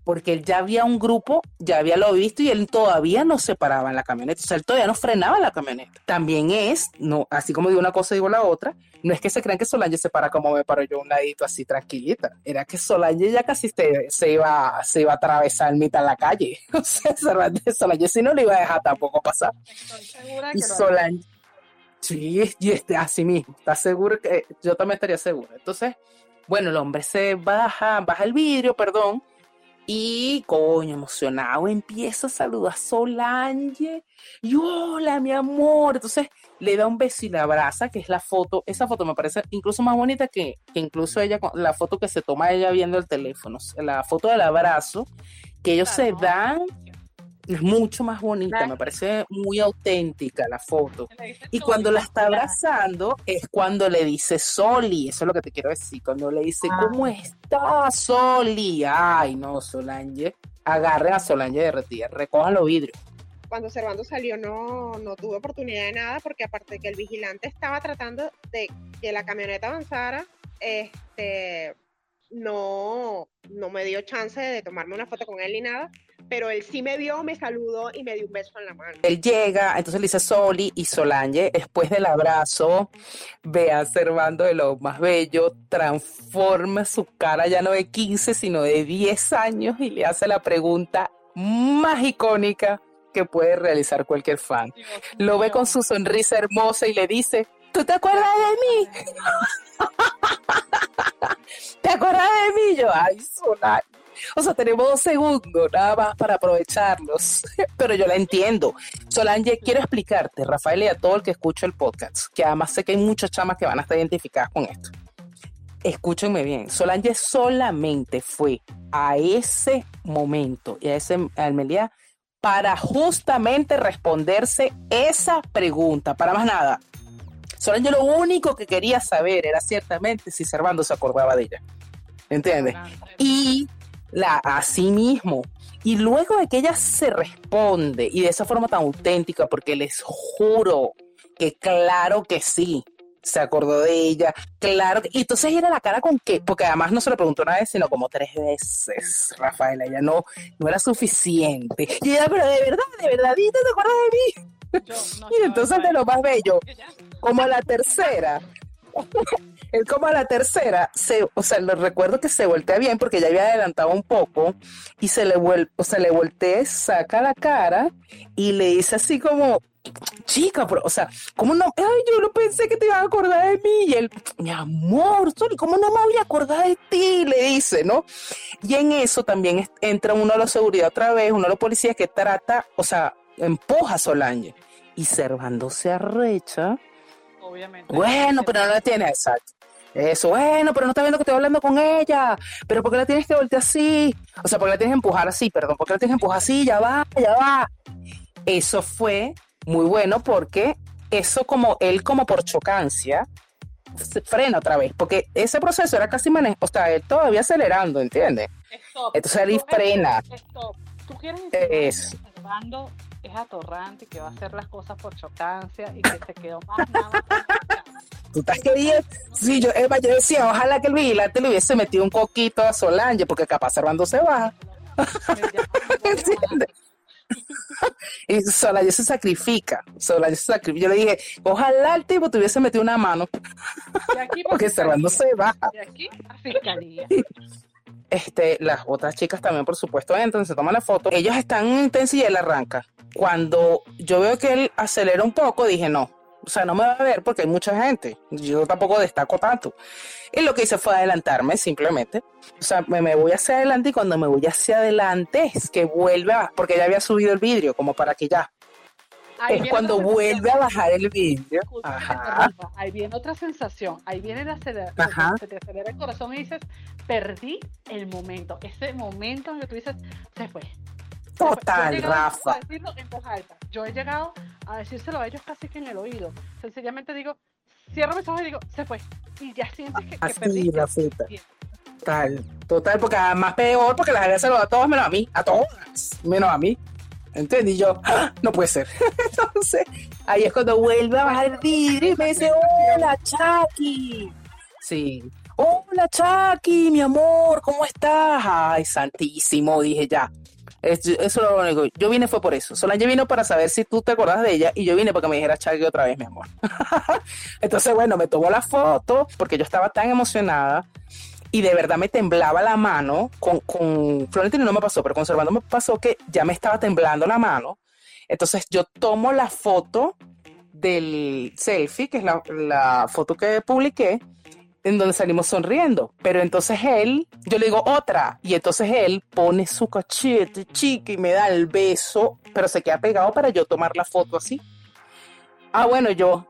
Porque él ya había un grupo, ya había lo visto y él todavía no se paraba en la camioneta. O sea, él todavía no frenaba en la camioneta. También es, no, así como digo una cosa, digo la otra, no es que se crean que Solange se para como me paro yo un ladito así tranquilita. Era que Solange ya casi se, se iba, se iba a atravesar en mitad de la calle. O sea, Solange si no le iba a dejar tampoco pasar. Estoy segura Y que Solange, sí, y este, así mismo, está seguro que yo también estaría seguro. Entonces, bueno, el hombre se baja, baja el vidrio, perdón, y coño, emocionado, empieza a saludar a Solange, y hola, mi amor. Entonces le da un beso y la abraza, que es la foto, esa foto me parece incluso más bonita que, que incluso ella, la foto que se toma ella viendo el teléfono, la foto del abrazo, que ellos Claro, se dan, es mucho más bonita, me parece muy auténtica la foto. Y cuando la está abrazando es cuando le dice Soli, eso es lo que te quiero decir, cuando le dice, Ah. ¿cómo estás, Soli? Ay, no, Solange, agarren a Solange derretida, recojan los vidrios. Cuando Servando salió no, no tuve oportunidad de nada porque aparte de que el vigilante estaba tratando de que la camioneta avanzara, este no, no me dio chance de tomarme una foto con él ni nada, pero él sí me vio, me saludó y me dio un beso en la mano. Él llega, entonces le dice Soli y Solange, después del abrazo, ve a Servando de lo más bello, transforma su cara ya no de 15, sino de 10 años y le hace la pregunta más icónica que puede realizar cualquier fan. Dios Lo ve con su sonrisa hermosa y le dice, ¿tú te acuerdas de mí? ¿Te acuerdas de mí? Yo, ay, Solange. O sea, tenemos dos segundos nada más para aprovecharlos. Pero yo la entiendo. Solange, quiero explicarte, Rafael, y a todo el que escucha el podcast, que además sé que hay muchas chamas que van a estar identificadas con esto. Escúchenme bien, Solange solamente fue a ese momento y a ese Almería para justamente responderse esa pregunta, para más nada. Solange lo único que quería saber era ciertamente si Servando se acordaba de ella. ¿Entiendes? Y la así mismo Y luego de que ella se responde y de esa forma tan auténtica, porque les juro que claro que sí, se acordó de ella, claro. que- Y entonces era la cara con que, porque además no se lo preguntó una vez, sino como tres veces, Rafaela, ella no, no era suficiente. Y ella, pero de verdad, de verdad, ¿y te acuerdas de mí? Yo, no, Y entonces de lo más bello, como a la tercera, él como a la tercera, se, o sea, le recuerdo que se voltea bien porque ya había adelantado un poco y se le vuelve, o sea, le voltea, saca la cara y le dice así como, chica, pero, o sea, ¿cómo no? Ay, yo no pensé que te ibas a acordar de mí. Y él, mi amor, ¿cómo no me voy a acordar de ti? Le dice, ¿no? Y en eso también entra uno de los seguridad otra vez, uno de los policías que trata, o sea, empuja a Solange. Y Servando se arrecha. Obviamente. Bueno, pero no la tiene, exacto. Eso, bueno, pero no está viendo que estoy hablando con ella. Pero ¿por qué la tienes que voltear así? O sea, ¿por qué la tienes que empujar así? Perdón, ¿por qué la tienes que empujar así? Ya va, ya va. Eso fue muy bueno porque eso como él como por chocancia se frena otra vez, porque ese proceso era casi manejo, o sea, él todavía acelerando, ¿entiendes? Stop. Entonces él frena. Stop. ¿Tú quieres Es. insinuar que Servando es atorrante y que va a hacer las cosas por chocancia y que se quedó más nada Tú estás queriendo. Sí, yo, Eva, yo decía, ojalá que el vigilante le hubiese metido un coquito a Solange, porque capaz Servando se baja. ¿Entiendes? Y Solange se sacrifica. Solange se sacrifica. Yo le dije, ojalá el tipo te hubiese metido una mano, De aquí porque Servando se baja. De aquí a fiscalía. Este, las otras chicas también, por supuesto, entran, se toman la foto. Ellos están intensos y él arranca. Cuando yo veo que él acelera un poco, dije, no, o sea, no me va a ver porque hay mucha gente. Yo tampoco destaco tanto. Y lo que hice fue adelantarme simplemente. O sea, me, me voy hacia adelante y cuando me voy hacia adelante es que vuelve a, porque ya había subido el vidrio, como para que ya. Ahí es cuando vuelve a bajar el vidrio. Ajá. Ahí viene otra sensación. Ahí viene la acelera- Ajá. se te acelera el corazón y dices, perdí el momento. Ese momento en que tú dices, se fue. Se fue". Yo he Total, Rafa. A decirlo en voz alta. Yo he llegado a decírselo a ellos casi que en el oído. Sencillamente digo, cierro mis ojos y digo, se fue. Y ya sientes que, que Así, perdí. Rafita. Total, total, porque además peor, porque las había saludado a todos menos a mí, a todas, menos a mí. ¿Entiendes? Y yo, ¡ah! no puede ser. Entonces, ahí es cuando vuelve a bajar el vidrio y me dice, hola, Chucky. Sí. Hola, Chucky, mi amor, ¿cómo estás? Ay, santísimo, dije ya. Es- Eso es lo único. Yo vine fue por eso. Solange vino para saber si tú te acordás de ella y yo vine para que me dijera Chucky otra vez, mi amor. Entonces, bueno, me tomó la foto porque yo estaba tan emocionada y de verdad me temblaba la mano. Con, Florentino no me pasó, pero con Servando me pasó que ya me estaba temblando la mano. Entonces yo tomo la foto del selfie, que es la foto que publiqué, en donde salimos sonriendo. Pero entonces él, yo le digo otra, y entonces él pone su cachete chica y me da el beso, pero se queda pegado para yo tomar la foto así. Ah, bueno, yo,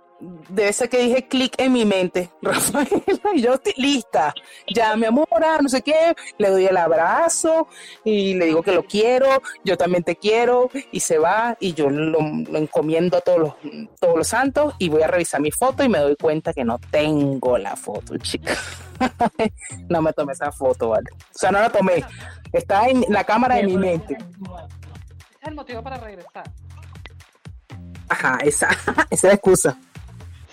debe ser que dije clic en mi mente, Rafaela, y yo estoy lista. Ya, mi amor, ah, no sé qué, le doy el abrazo y le digo que lo quiero, yo también te quiero, y se va, y yo lo, lo encomiendo a todos los, todos los santos, y voy a revisar mi foto y me doy cuenta que no tengo la foto, chica. no me tomé esa foto, ¿vale? O sea, no la tomé, está en la cámara de mi mente. Es el motivo para regresar. Ajá, esa, esa es la excusa.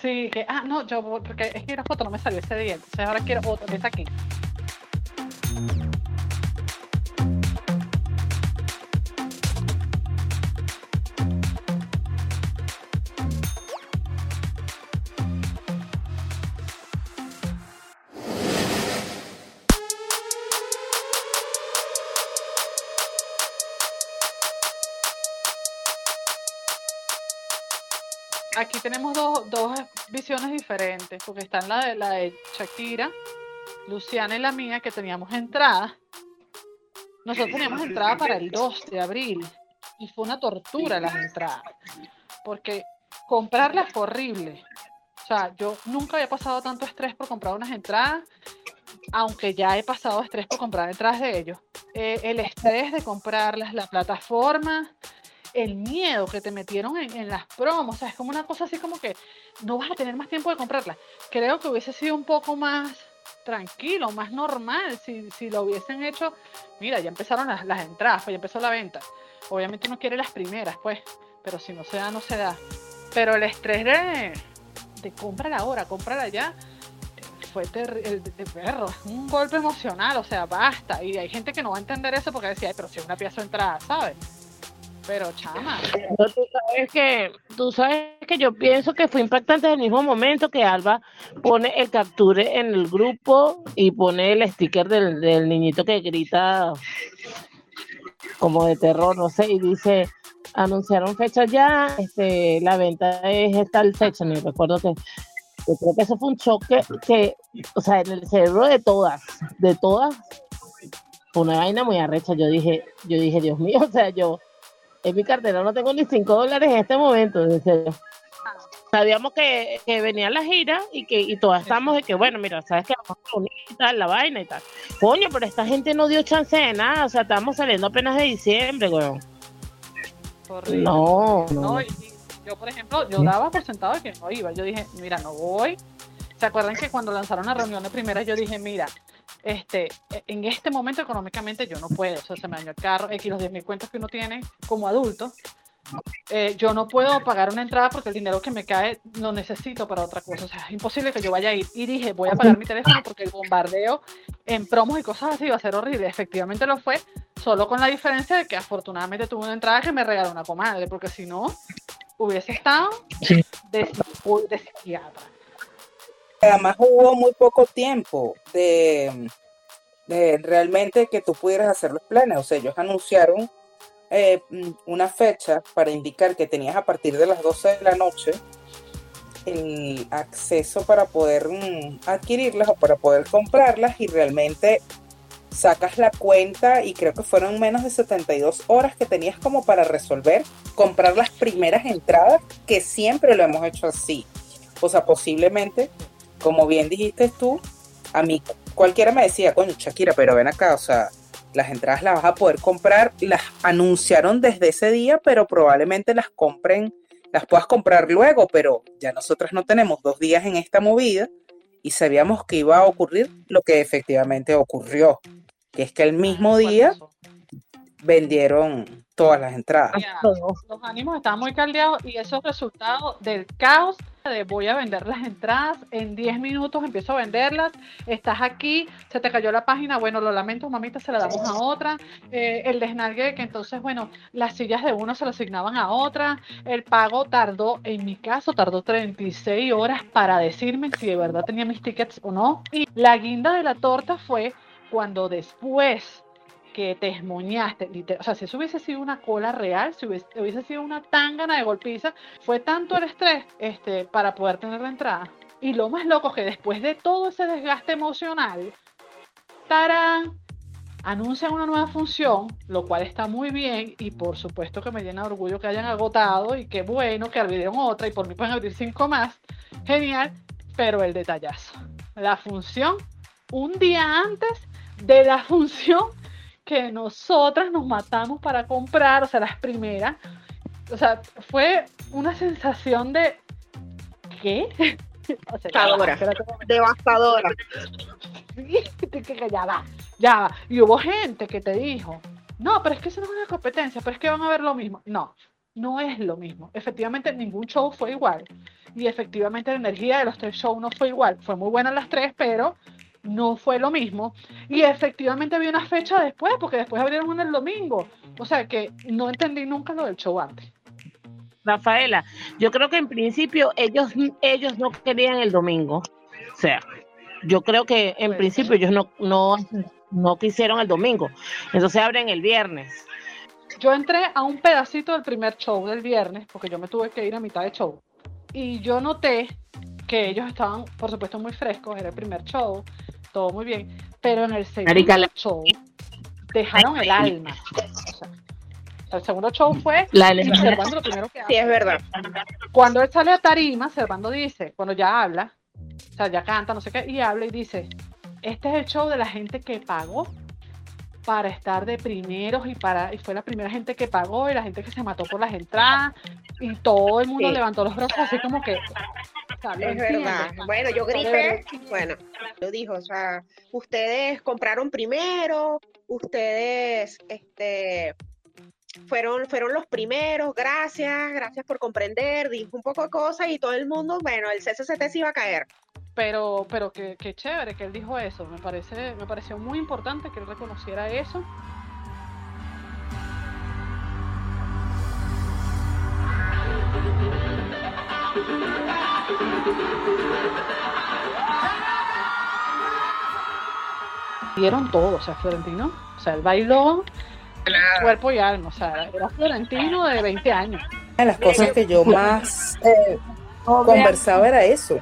Sí, que, ah, no, yo, porque es que la foto no me salió ese día, entonces ahora quiero otra, que aquí. Aquí tenemos dos, dos visiones diferentes, porque están la de la de Shakira, Luciana y la mía, que teníamos entrada. Nosotros teníamos entrada para el 2 de abril y fue una tortura las entradas, porque comprarlas fue horrible. O sea, yo nunca había pasado tanto estrés por comprar unas entradas, aunque ya he pasado estrés por comprar entradas de ellos. Eh, el estrés de comprarlas, la plataforma, el miedo que te metieron en, las promos, o sea, es como una cosa así como que no vas a tener más tiempo de comprarla. Creo que hubiese sido un poco más tranquilo, más normal. Si, si lo hubiesen hecho, mira, ya empezaron las, entradas, pues ya empezó la venta. Obviamente uno quiere las primeras, pues, pero si no se da, no se da. Pero el estrés de, de ahora, cómprala ya, fue terrible, de perro, es un golpe emocional, o sea, basta. Y hay gente que no va a entender eso porque decía, "Ay, pero si es una pieza de entrada, ¿sabes? Pero chama, tú sabes que, tú sabes que yo pienso que fue impactante en el mismo momento que Alba pone el capture en el grupo y pone el sticker del, del niñito que grita como de terror, no sé, y dice anunciaron fecha ya, este, la venta es esta fecha, ni recuerdo que yo creo que eso fue un choque que, o sea, en el cerebro de todas, de todas, fue una vaina muy arrecha. Yo dije, yo dije, Dios mío, o sea, yo en mi cartera no tengo ni cinco dólares en este momento, en serio. Sabíamos que, que venía la gira y que y todas estamos de que, bueno, mira, sabes que vamos a reunir y tal, la vaina y tal. Coño, pero esta gente no dio chance de nada, o sea, estamos saliendo apenas de diciembre, weón. No, no. No, y- y yo, por ejemplo, yo daba por sentado que no iba. Yo dije, mira, no voy. ¿Se acuerdan que cuando lanzaron la reunión de primera yo dije, mira, este, e- en este momento económicamente yo no puedo, o sea, se me dañó el carro, X los 10 mil cuentos que uno tiene como adulto, eh, yo no puedo pagar una entrada porque el dinero que me cae lo necesito para otra cosa, o sea, es imposible que yo vaya a ir. Y dije, voy a pagar mi teléfono porque el bombardeo en promos y cosas así va a ser horrible. Efectivamente lo fue, solo con la diferencia de que afortunadamente tuve una entrada que me regaló una comadre, porque si no, hubiese estado Sí. de, psi- de psiquiatra. Además hubo muy poco tiempo de, realmente que tú pudieras hacer los planes. O sea, ellos anunciaron eh, una fecha para indicar que tenías a partir de las 12 de la noche el acceso para poder mm, adquirirlas o para poder comprarlas y realmente sacas la cuenta y creo que fueron menos de 72 horas que tenías como para resolver comprar las primeras entradas, que siempre lo hemos hecho así. O sea, posiblemente como bien dijiste tú, a mí cualquiera me decía, coño, Shakira, pero ven acá, o sea, las entradas las vas a poder comprar, las anunciaron desde ese día, pero probablemente las compren, las puedas comprar luego, pero ya nosotras no tenemos dos días en esta movida y sabíamos que iba a ocurrir lo que efectivamente ocurrió, que es que el mismo ¿Cuál día vendieron todas las entradas. Mira, los ánimos estaban muy caldeados y eso es resultado del caos de voy a vender las entradas, en 10 minutos empiezo a venderlas, estás aquí, se te cayó la página, bueno, lo lamento, mamita, se la damos a otra, eh, el desnalgue de que entonces, bueno, las sillas de uno se las asignaban a otra, el pago tardó, en mi caso, tardó 36 horas para decirme si de verdad tenía mis tickets o no, y la guinda de la torta fue cuando después que te esmoñaste, o sea, si eso hubiese sido una cola real, si hubiese, hubiese sido una tangana de golpiza, fue tanto el estrés este, para poder tener la entrada. Y lo más loco es que después de todo ese desgaste emocional, ¡tarán! anuncian una nueva función, lo cual está muy bien y por supuesto que me llena de orgullo que hayan agotado y qué bueno que abrieron otra y por mí pueden abrir cinco más. Genial, pero el detallazo. La función, un día antes de la función que nosotras nos matamos para comprar, o sea, las primeras. O sea, fue una sensación de ¿qué? O sea, Devastadora. Devastadora. que, que ya va, ya va. Y hubo gente que te dijo, no, pero es que eso no es una competencia, pero es que van a ver lo mismo. No, no es lo mismo. Efectivamente, ningún show fue igual. Y efectivamente la energía de los tres shows no fue igual. Fue muy buena las tres, pero no fue lo mismo. Y efectivamente había una fecha después, porque después abrieron una el domingo. O sea que no entendí nunca lo del show antes. Rafaela, yo creo que en principio ellos, ellos no querían el domingo. O sea, yo creo que en principio ellos no, no, no quisieron el domingo. Entonces abren el viernes. Yo entré a un pedacito del primer show del viernes, porque yo me tuve que ir a mitad de show. Y yo noté que ellos estaban, por supuesto, muy frescos, era el primer show, todo muy bien, pero en el segundo show dejaron el alma. O sea, el segundo show fue La Servando lo primero que Sí, es verdad. Cuando él sale a tarima, Servando dice, cuando ya habla, o sea, ya canta, no sé qué, y habla y dice, este es el show de la gente que pagó para estar de primeros y para y fue la primera gente que pagó y la gente que se mató por las entradas y todo el mundo Sí. levantó los brazos así como que es verdad. Bueno, yo grité, bueno, lo dijo, o sea, ustedes compraron primero, ustedes, este, fueron, fueron los primeros, gracias, gracias por comprender, dijo un poco de cosas y todo el mundo, bueno, el CCCT se iba a caer. Pero, pero qué, qué chévere que él dijo eso, me parece, me pareció muy importante que él reconociera eso. Dieron todo, o sea, Florentino, o sea, él bailó cuerpo y alma, o sea, era Florentino de 20 años. Una de las cosas que yo más eh, conversaba era eso,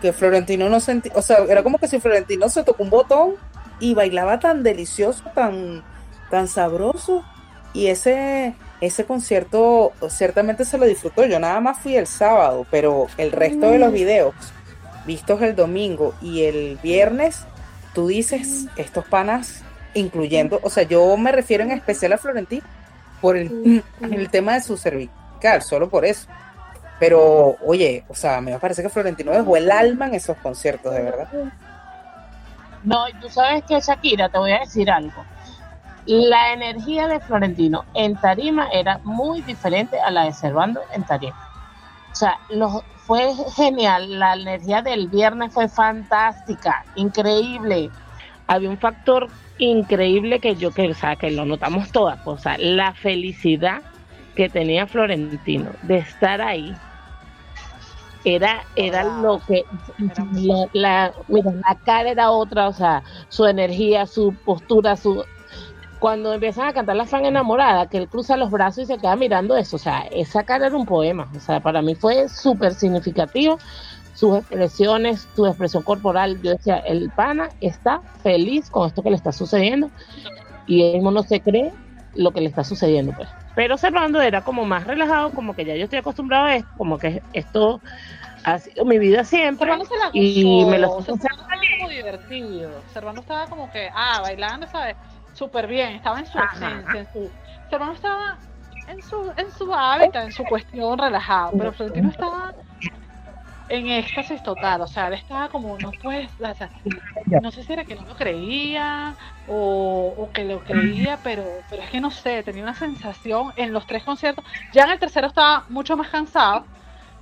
que Florentino no sentía, o sea, era como que si Florentino se tocó un botón y bailaba tan delicioso, tan, tan sabroso, y ese, ese concierto ciertamente se lo disfrutó, yo nada más fui el sábado, pero el resto de los videos vistos el domingo y el viernes, tú dices, estos panas incluyendo, o sea, yo me refiero en especial a Florentino por el, el tema de su cervical, solo por eso. Pero, oye, o sea, me parece que Florentino dejó el alma en esos conciertos, de verdad. No, y tú sabes que Shakira, te voy a decir algo. La energía de Florentino en tarima era muy diferente a la de Servando en tarima. O sea, lo, fue genial. La energía del viernes fue fantástica, increíble. Había un factor increíble que yo que, o sea, que lo notamos todas, o sea, la felicidad que tenía Florentino de estar ahí era era lo que la, la, mira, la cara era otra, o sea, su energía, su postura, su cuando empiezan a cantar la fan enamorada, que él cruza los brazos y se queda mirando eso, o sea, esa cara era un poema, o sea, para mí fue súper significativo sus expresiones, su expresión corporal. Yo decía, el pana está feliz con esto que le está sucediendo y él mismo no se cree lo que le está sucediendo. Pues. Pero Servando era como más relajado, como que ya yo estoy acostumbrado a esto, como que esto ha sido mi vida siempre. y me lo Servando estaba como divertido. Servando estaba como que, ah, bailando, ¿sabes? Súper bien, estaba en su esencia, en su... Servando estaba en su, en su hábitat, en su cuestión relajado, pero Florentino estaba en éxtasis total, o sea, él estaba como, no puedes, no sé si era que no lo creía o, que lo creía, pero, pero es que no sé, tenía una sensación en los tres conciertos, ya en el tercero estaba mucho más cansado,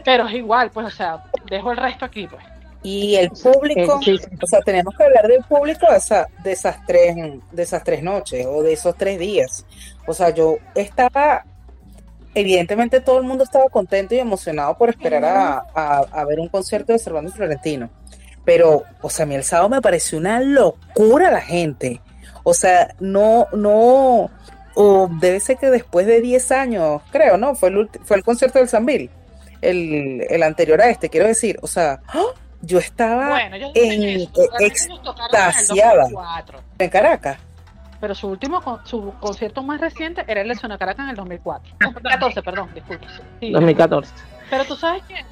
pero es igual, pues, o sea, dejo el resto aquí, pues. Y el público, o sea, tenemos que hablar del público de, esa, de esas tres, de esas tres noches o de esos tres días. O sea, yo estaba evidentemente todo el mundo estaba contento y emocionado por esperar a, ver un concierto de Servando Florentino. Pero, o sea, a mí el sábado me pareció una locura la gente. O sea, no, no, o debe ser que después de 10 años, creo, ¿no? Fue el, fue el concierto del Sambil, el, el anterior a este, quiero decir, o sea, ¡ah! yo estaba en, extasiada en Caracas pero su último su concierto más reciente era el de Zona Caracas en el 2004. 2014, perdón, disculpe. 2014. Pero tú sabes que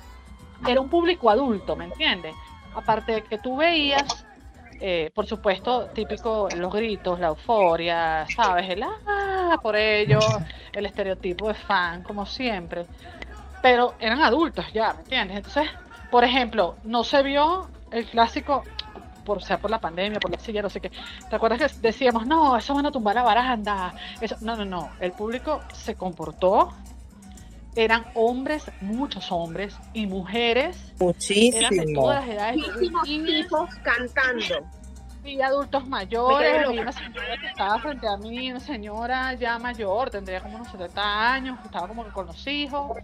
era un público adulto, ¿me entiendes? Aparte de que tú veías, eh, por supuesto, típico los gritos, la euforia, ¿sabes? El ah, por ello, el estereotipo de fan, como siempre. Pero eran adultos ya, ¿me entiendes? Entonces, por ejemplo, no se vio el clásico por sea por la pandemia, por la silla, no sé qué. ¿Te acuerdas que decíamos, no, eso van a tumbar la baranda? Eso, no, no, no. El público se comportó. Eran hombres, muchos hombres y mujeres. Muchísimos. Eran de todas las edades. Muchísimos cantando. Y adultos mayores. Y una señora que estaba frente a mí, una señora ya mayor, tendría como unos 70 años, estaba como que con los hijos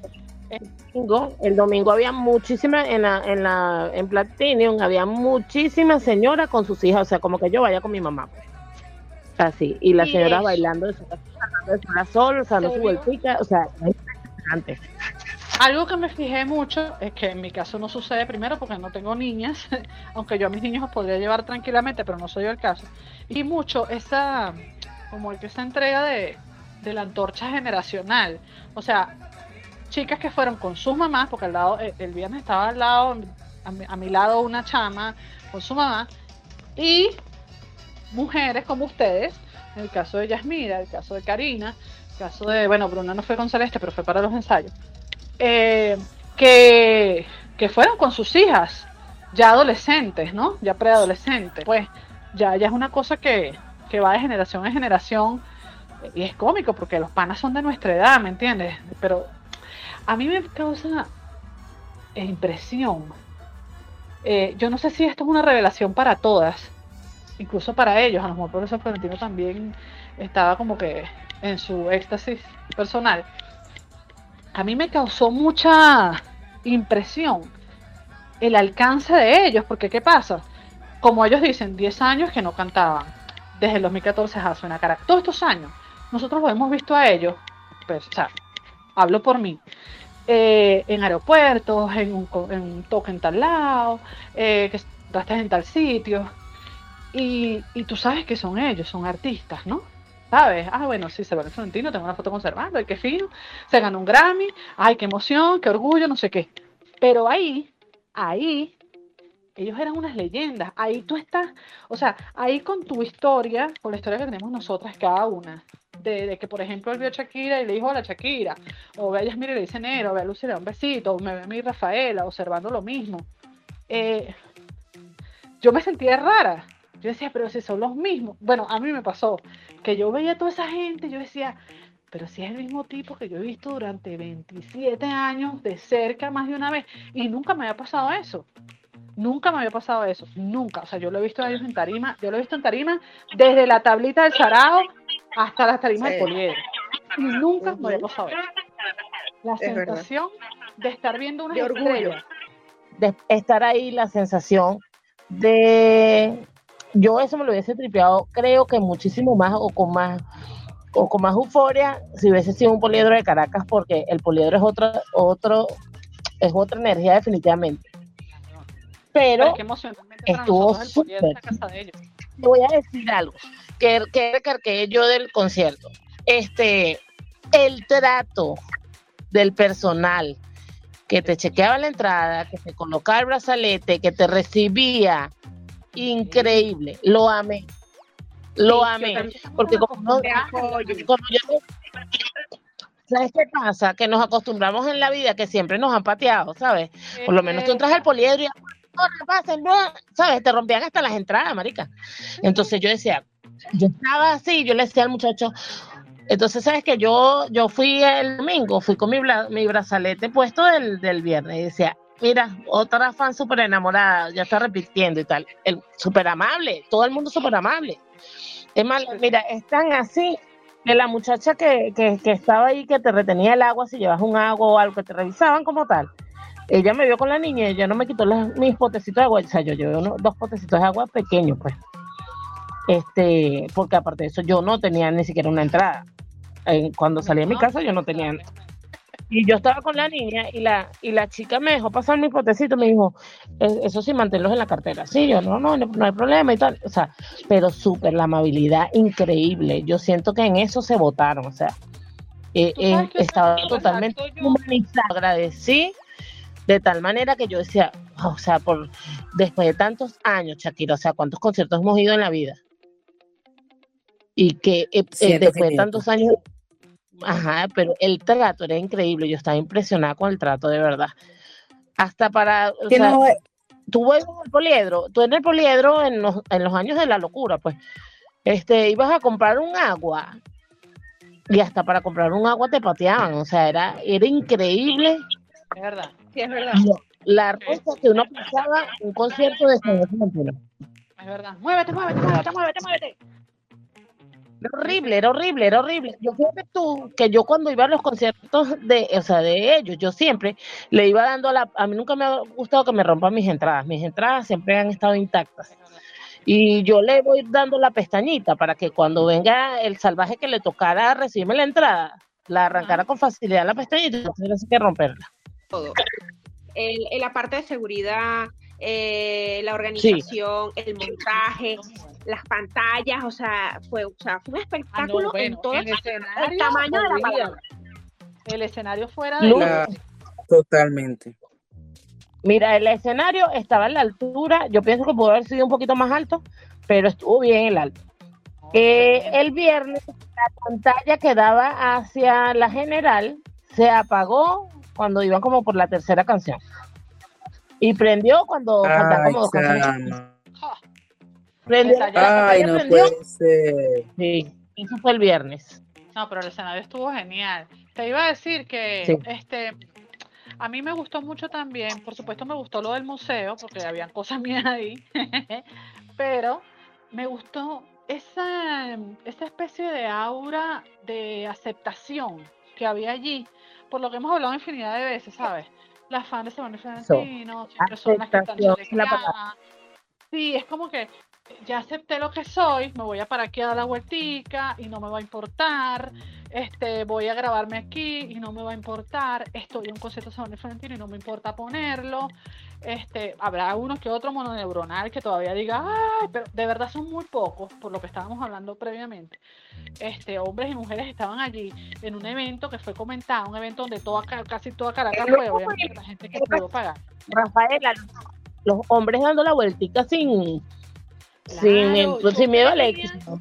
el domingo había muchísimas, en la, en la, en Platinum, había muchísimas señoras con sus hijas, o sea, como que yo vaya con mi mamá. Así, y la señora bailando de sol, o sea, no su vueltica, o sea, es Algo que me fijé mucho es que en mi caso no sucede primero porque no tengo niñas, aunque yo a mis niños los podría llevar tranquilamente, pero no soy yo el caso. Y mucho esa, como el que esa entrega de, de la antorcha generacional. O sea, chicas que fueron con sus mamás, porque al lado, eh, el viernes estaba al lado, a mi, lado una chama con su mamá, y mujeres como ustedes, en el caso de Yasmira, el caso de Karina, el caso de, bueno, Bruna no fue con Celeste, pero fue para los ensayos, eh, que que fueron con sus hijas, ya adolescentes, ¿no? Ya preadolescentes. Pues ya, ya es una cosa que, que va de generación en generación y es cómico porque los panas son de nuestra edad, ¿me entiendes? Pero a mí me causa impresión. Eh, yo no sé si esto es una revelación para todas, incluso para ellos. A lo mejor el profesor Florentino también estaba como que en su éxtasis personal. A mí me causó mucha impresión el alcance de ellos, porque ¿qué pasa? Como ellos dicen, 10 años que no cantaban, desde el 2014 a una cara. Todos estos años, nosotros lo hemos visto a ellos, pues, hablo por mí, eh, en aeropuertos, en un, en un toque en tal lado, eh, que estás en tal sitio, y, y, tú sabes que son ellos, son artistas, ¿no? ¿Sabes? Ah, bueno, sí, se va el Florentino, tengo una foto conservando, ay, qué fino, se ganó un Grammy, ay, qué emoción, qué orgullo, no sé qué. Pero ahí, ahí, ellos eran unas leyendas. Ahí tú estás, o sea, ahí con tu historia, con la historia que tenemos nosotras cada una, de, que, por ejemplo, él vio a Shakira y le dijo a la Shakira, o ve a Yasmir y le dice negro, o ve a Lucy le da un besito, o me ve a mi Rafaela observando lo mismo. Eh, yo me sentía rara. Yo decía, pero si son los mismos. Bueno, a mí me pasó que yo veía a toda esa gente, yo decía, pero si es el mismo tipo que yo he visto durante 27 años de cerca más de una vez y nunca me había pasado eso. Nunca me había pasado eso, nunca. O sea, yo lo he visto a ellos en tarima, yo lo he visto en tarima desde la tablita del Sarao hasta las tarimas del Poliedro. Y nunca me había pasado eso. La sensación de estar viendo una estrella. De estar ahí, la sensación de. Yo eso me lo hubiese tripeado, creo que muchísimo más o con más o con más euforia si hubiese sido un poliedro de Caracas, porque el poliedro es otro, otro, es otra energía definitivamente pero, estuvo súper. Te voy a decir algo que, que recargué yo del concierto. Este, el trato del personal que te chequeaba la entrada, que te colocaba el brazalete, que te recibía, increíble, lo amé. Lo amé. Porque como, ¿Sabes qué pasa? Que nos acostumbramos en la vida que siempre nos han pateado, ¿sabes? Por lo menos tú entras al poliedro y ¿sabes? Te rompían hasta las entradas, marica. Entonces yo decía, yo estaba así, yo le decía al muchacho, entonces, ¿sabes que Yo, yo fui el domingo, fui con mi, mi brazalete puesto del, del, viernes y decía, mira, otra fan súper enamorada, ya está repitiendo y tal. Súper amable, todo el mundo súper amable. Es más, mira, están así de la muchacha que, que, que, estaba ahí, que te retenía el agua, si llevas un agua o algo, que te revisaban como tal ella me vio con la niña ella no me quitó mis potecitos de agua, o sea, yo llevé dos potecitos de agua pequeños, pues. Este, porque aparte de eso, yo no tenía ni siquiera una entrada. cuando salí de mi casa, yo no tenía. Y yo estaba con la niña y la, y la chica me dejó pasar mis potecitos, me dijo, e, eso sí, manténlos en la cartera. Sí, yo, no, no, no hay problema y tal. O sea, pero súper, la amabilidad increíble. Yo siento que en eso se votaron, o sea, eh, estaba totalmente humanizada. Agradecí de tal manera que yo decía, o sea, por después de tantos años, Shakira, o sea, ¿cuántos conciertos hemos ido en la vida? Y que eh, eh, después de tantos años, ajá, pero el trato era increíble, yo estaba impresionada con el trato, de verdad. Hasta para, o sea, tú en el poliedro, tú en el poliedro en los, en los años de la locura, pues, este, ibas a comprar un agua y hasta para comprar un agua te pateaban, o sea, era, era increíble. Es verdad. Sí, es verdad. La rosa que uno pasaba un concierto de San Argentino. Es verdad. Muévete, muévete, muévete, muévete, muévete. Era horrible, era horrible, era horrible. Yo fíjate tú que yo cuando iba a los conciertos de, o sea, de ellos, yo siempre le iba dando a la, a mí nunca me ha gustado que me rompan mis entradas. Mis entradas siempre han estado intactas. Y yo le voy dando la pestañita para que cuando venga el salvaje que le tocara recibirme la entrada, la arrancara con facilidad la pestañita y no que romperla todo. El, la parte de seguridad, eh, la organización, el montaje, las pantallas, o sea, fue, o sea, fue un espectáculo ah, en todo el, tamaño de la palabra. El escenario fuera de... totalmente. Mira, el escenario estaba a la altura, yo pienso que pudo haber sido un poquito más alto, pero estuvo bien el alto. Eh, el viernes la pantalla que daba hacia la general se apagó cuando iban como por la tercera canción. Y prendió cuando faltaban Ay, como dos canciones. Prendió, la Ay, no prendió. puede ser. Sí, eso fue el viernes. No, pero el escenario estuvo genial. Te iba a decir que Sí. este a mí me gustó mucho también, por supuesto me gustó lo del museo, porque habían cosas mías ahí, pero me gustó esa, esa especie de aura de aceptación que había allí, por lo que hemos hablado infinidad de veces, ¿sabes? Las fans de Semana Florentino, siempre son las que están. Sí, es como que ya acepté lo que soy, me voy a parar aquí a dar la vueltica y no me va a importar, este, voy a grabarme aquí y no me va a importar, estoy en un concierto de Florentino y no me importa ponerlo, este, habrá uno que otro mononeuronal que todavía diga, ay, pero de verdad son muy pocos, por lo que estábamos hablando previamente. Este, hombres y mujeres estaban allí en un evento que fue comentado, un evento donde toda, Ca- casi toda Caracas fue, obviamente la gente que pudo pagar. Rafaela, los hombres dando la vueltica sin, sin, Claro, pues, yo sin miedo al tenía- éxito.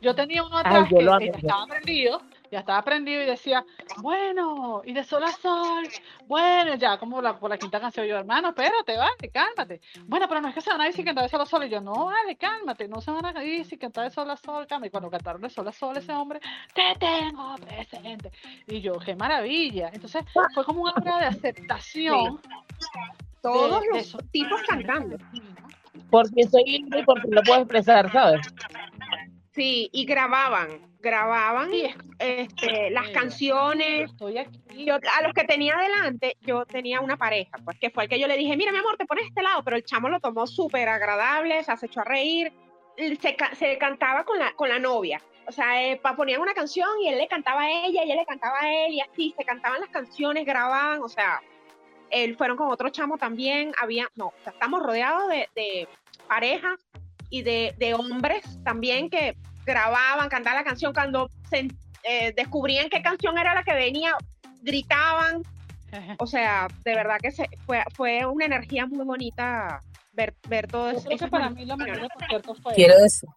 Yo tenía uno Ay, atrás yo que ya estaba prendido, ya estaba prendido y decía, bueno, y de sol a sol, bueno, ya como la, por la quinta canción, yo, hermano, espérate, vale, cálmate. Bueno, pero no es que se van a ir sin cantar de sol a sol, y yo, no, vale, cálmate, no se van a ir sin cantar de sol a sol, cálmate. Y cuando cantaron de sol a sol, ese hombre, te tengo presente. Y yo, qué maravilla. Entonces, fue como una obra de aceptación. Todos de- los tipos cantando. Porque soy libre y porque lo puedo expresar, ¿sabes? Sí, y grababan, grababan es este, las canciones. estoy aquí. Yo, a los que tenía delante, yo tenía una pareja, pues que fue el que yo le dije, mira, mi amor, te pones este lado, pero el chamo lo tomó súper agradable, se echó a reír, y se, se cantaba con la, con la novia. O sea, eh, ponían una canción y él le cantaba a ella, y ella le cantaba a él, y así, se cantaban las canciones, grababan, o sea, él fueron con otro chamo también, había, no, o sea, estamos rodeados de, de parejas y de, de hombres también que grababan, cantaban la canción cuando se eh, descubrían qué canción era la que venía, gritaban, o sea, de verdad que se, fue, fue una energía muy bonita ver, ver todo eso. creo que para mí lo mejor del concierto fue Quiero decir,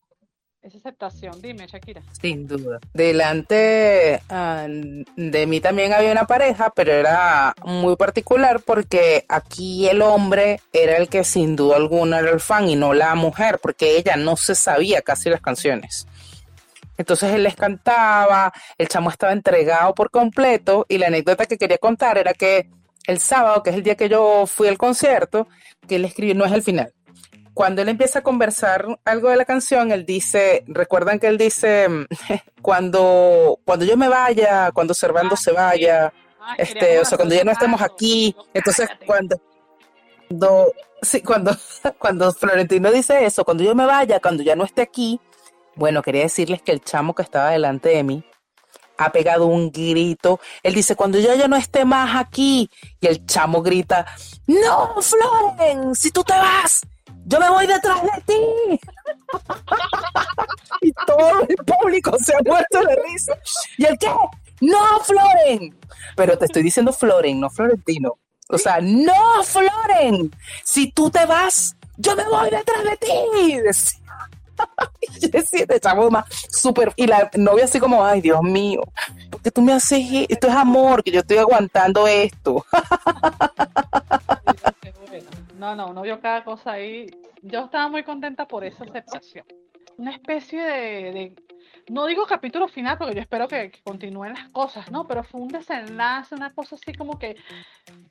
esa aceptación. Dime, Shakira. sin duda. Delante de mí también había una pareja, pero era muy particular porque aquí el hombre era el que sin duda alguna era el fan y no la mujer, porque ella no se sabía casi las canciones. Entonces él les cantaba, el chamo estaba entregado por completo y la anécdota que quería contar era que el sábado, que es el día que yo fui al concierto, que él escribió, no es el final. Cuando él empieza a conversar algo de la canción, él dice, recuerdan que él dice, cuando, cuando yo me vaya, cuando Servando Ah, se vaya, Ah, este, o sea, cuando ya no estemos aquí, Yo, entonces cállate. cuando, cuando, sí, cuando, cuando Florentino dice eso, cuando yo me vaya, cuando ya no esté aquí, bueno, quería decirles que el chamo que estaba delante de mí ha pegado un grito. Él dice, cuando yo ya no esté más aquí, y el chamo grita, no, Floren, si tú te vas, yo me voy detrás de ti. y todo el público se ha muerto de risa. ¿Y el qué? No, Floren. Pero te estoy diciendo Floren, no Florentino. O sea, no, Floren. Si tú te vas, yo me voy detrás de ti. Y decía, más súper. Y la novia así como, ay, Dios mío, porque tú me haces e- esto es amor, que yo estoy aguantando esto. No, no, uno vio cada cosa ahí. Yo estaba muy contenta por esa aceptación. Una especie de, de- no digo capítulo final, porque yo espero que, que continúen las cosas, ¿no? Pero fue un desenlace, una cosa así como que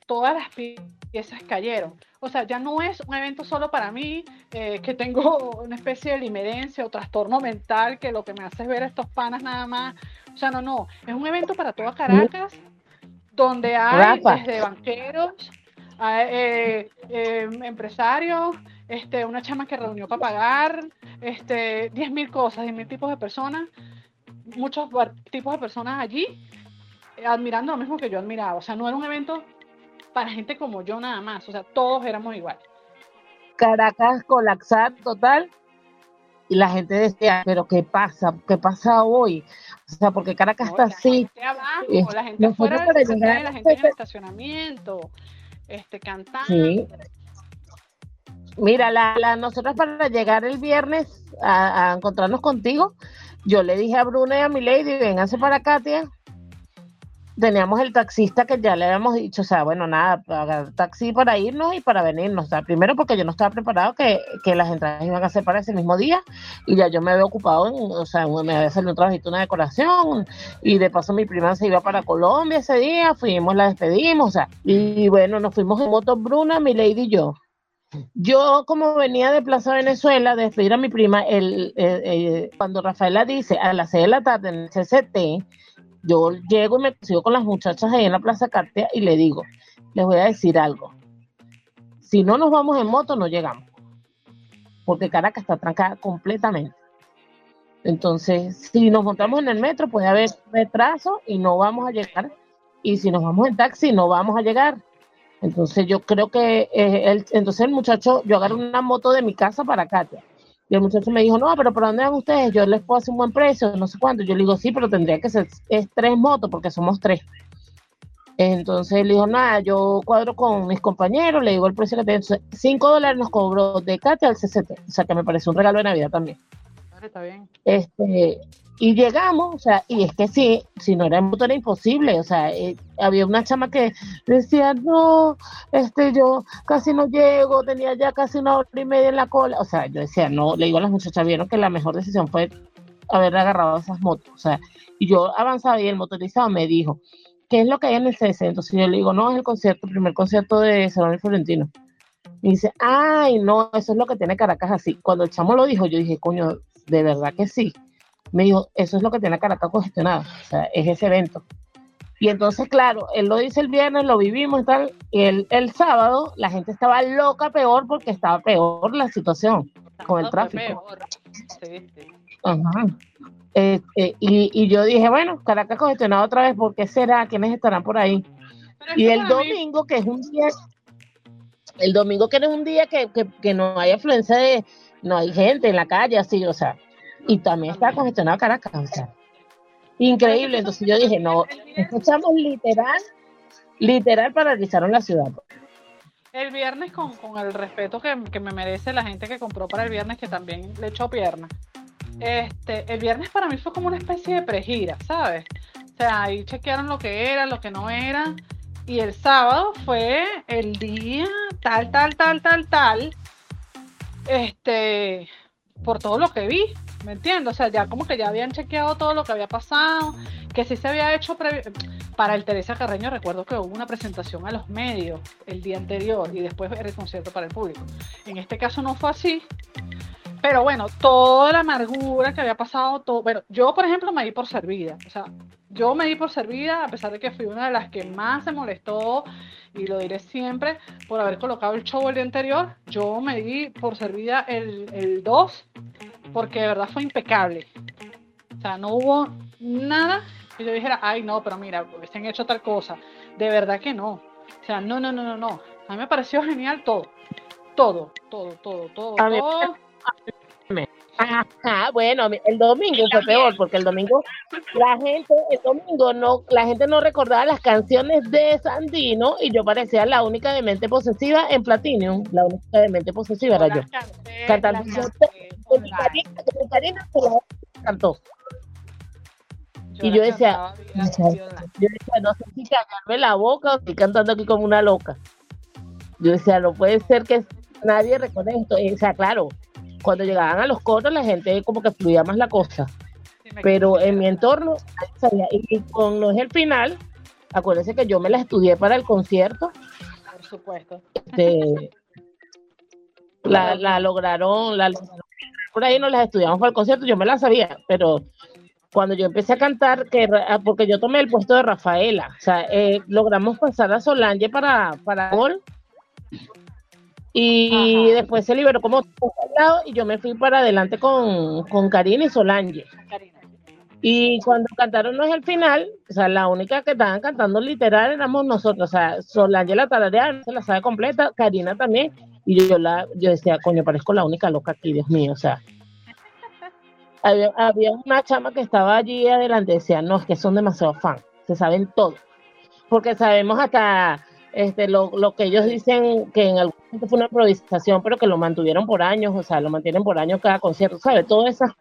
todas las pi- piezas cayeron. O sea, ya no es un evento solo para mí, eh, que tengo una especie de limerencia o trastorno mental, que lo que me hace es ver a estos panas nada más. O sea, no, no, es un evento para toda Caracas, donde hay Rafa. desde banqueros, eh, eh, empresarios, este, una chama que reunió para pagar, este, 10.000 cosas, 10.000 tipos de personas, muchos tipos de personas allí, eh, admirando lo mismo que yo admiraba. O sea, no era un evento para gente como yo nada más, o sea, todos éramos iguales. Caracas colapsar total. Y la gente decía, pero ¿qué pasa? ¿Qué pasa hoy? O sea, porque Caracas ¿no? está La así. gente abajo, la gente afuera del la gente en el estacionamiento, este, cantando. Sí. Mira, la, la, nosotros para llegar el viernes a, a encontrarnos contigo, yo le dije a Bruna y a mi lady, vénganse para acá, tía. Teníamos el taxista que ya le habíamos dicho, o sea, bueno, nada, pagar taxi para irnos y para venirnos. O sea, primero porque yo no estaba preparado que, que las entradas iban a ser para ese mismo día y ya yo me había ocupado, en, o sea, me había salido un trabajito, una decoración y de paso mi prima se iba para Colombia ese día, fuimos, la despedimos, o sea, y bueno, nos fuimos en moto Bruna, mi lady y yo. Yo, como venía de Plaza Venezuela, de despedir a mi prima, el, el- el- cuando Rafaela dice a las 6 de la tarde en el CCT, yo llego y me sigo con las muchachas ahí en la Plaza Cartea y le digo, les voy a decir algo. Si no nos vamos en moto, no llegamos. Porque Caracas está trancada completamente. Entonces, si nos montamos en el metro, puede haber retraso y no vamos a llegar. Y si nos vamos en taxi, no vamos a llegar. Entonces, yo creo que eh, el- entonces el muchacho, yo agarré una moto de mi casa para Katia. Y el muchacho me dijo, no, pero ¿para dónde van ustedes? Yo les puedo hacer un buen precio, no sé cuánto. Yo le digo, sí, pero tendría que ser es tres motos porque somos tres. Entonces él dijo, nada, yo cuadro con mis compañeros, le digo el precio que tengo. Cinco dólares nos cobró de Katia al CCT. O sea, que me parece un regalo de Navidad también. Está bien. Este, y llegamos, o sea, y es que sí, si no era en moto era imposible, o sea, eh, había una chama que decía, no, este, yo casi no llego, tenía ya casi una hora y media en la cola, o sea, yo decía, no, le digo a las muchachas, vieron que la mejor decisión fue haber agarrado esas motos, o sea, y yo avanzaba y el motorizado me dijo, ¿qué es lo que hay en el CC? Entonces yo le digo, no, es el concierto, el primer concierto de Salón Florentino. Y dice, ay, no, eso es lo que tiene Caracas así. Cuando el chamo lo dijo, yo dije, coño, de verdad que sí. Me dijo, eso es lo que tiene Caracas congestionado, o sea, es ese evento. Y entonces, claro, él lo dice el viernes, lo vivimos y tal, y el, el sábado la gente estaba loca peor porque estaba peor la situación con el tráfico. peor. Sí, sí. Ajá. Eh, eh, y, y yo dije, bueno, Caracas congestionado otra vez, ¿por qué será? ¿Quiénes estarán por ahí? Pero Y el domingo, que es un día, el domingo que no es un día que, que, que no hay afluencia de, no hay gente en la calle, así, o sea, y también está congestionado Caracas, o sea, increíble. Entonces yo dije, no, escuchamos literal, literal paralizaron la ciudad. El viernes, con, con el respeto que, que me merece la gente que compró para el viernes, que también le echó pierna. Este, el viernes para mí fue como una especie de pregira, ¿sabes? O sea, ahí chequearon lo que era, lo que no era. Y el sábado fue el día tal, tal, tal, tal, tal. Este, por todo lo que vi, ¿me entiendes? O sea, ya como que ya habían chequeado todo lo que había pasado, que sí se había hecho para el Teresa Carreño. Recuerdo que hubo una presentación a los medios el día anterior y después era el concierto para el público. En este caso no fue así. Pero bueno, toda la amargura que había pasado, todo. Bueno, yo por ejemplo me di por servida. O sea, yo me di por servida a pesar de que fui una de las que más se molestó y lo diré siempre por haber colocado el show el día anterior. Yo me di por servida el, el 2 porque de verdad fue impecable. O sea, no hubo nada que yo dijera, ay no, pero mira, hubiesen hecho tal cosa. De verdad que no. O sea, no, no, no, no, no. A mí me pareció genial todo. Todo, todo, todo, todo, todo. Ajá, bueno, el domingo fue peor porque el domingo la gente, el domingo no, la gente no recordaba las canciones de Sandino y yo parecía la única de mente posesiva en Platinum, la única de mente posesiva era yo. Cantando yo Con mi online. Karina, con mi Karina se la cantó. y yo decía, cantaba vía- "Muchacha, vía online. Yo decía, no sé si callarme la boca o estoy cantando aquí como una loca. Yo decía, no puede ser que nadie recuerde esto. O sea, claro, cuando llegaban a los coros la gente como que fluía más la cosa. Sí, Pero en mi entorno, y con no es el final, acuérdense que yo me la estudié para el concierto. Por supuesto. este, la, la lograron, la lograron. Por ahí no las estudiamos para el concierto, yo me la sabía, pero cuando yo empecé a cantar, que ah, porque yo tomé el puesto de Rafaela, o sea, eh, logramos pasar a Solange para, para gol. Y Ajá. después se liberó como lado y yo me fui para adelante con, con Karina y Solange. Karina. Y cuando cantaron no es el final, o sea, la única que estaban cantando literal éramos nosotros, o sea, Solange la tararea, no se la sabe completa, Karina también, y yo la, yo decía, coño, parezco la única loca aquí, Dios mío, o sea. Había, había una chama que estaba allí adelante, decía, no, es que son demasiado fan, se saben todo. Porque sabemos hasta este lo, lo que ellos dicen que en algún momento fue una improvisación, pero que lo mantuvieron por años, o sea, lo mantienen por años cada concierto, ¿sabes? Todas esas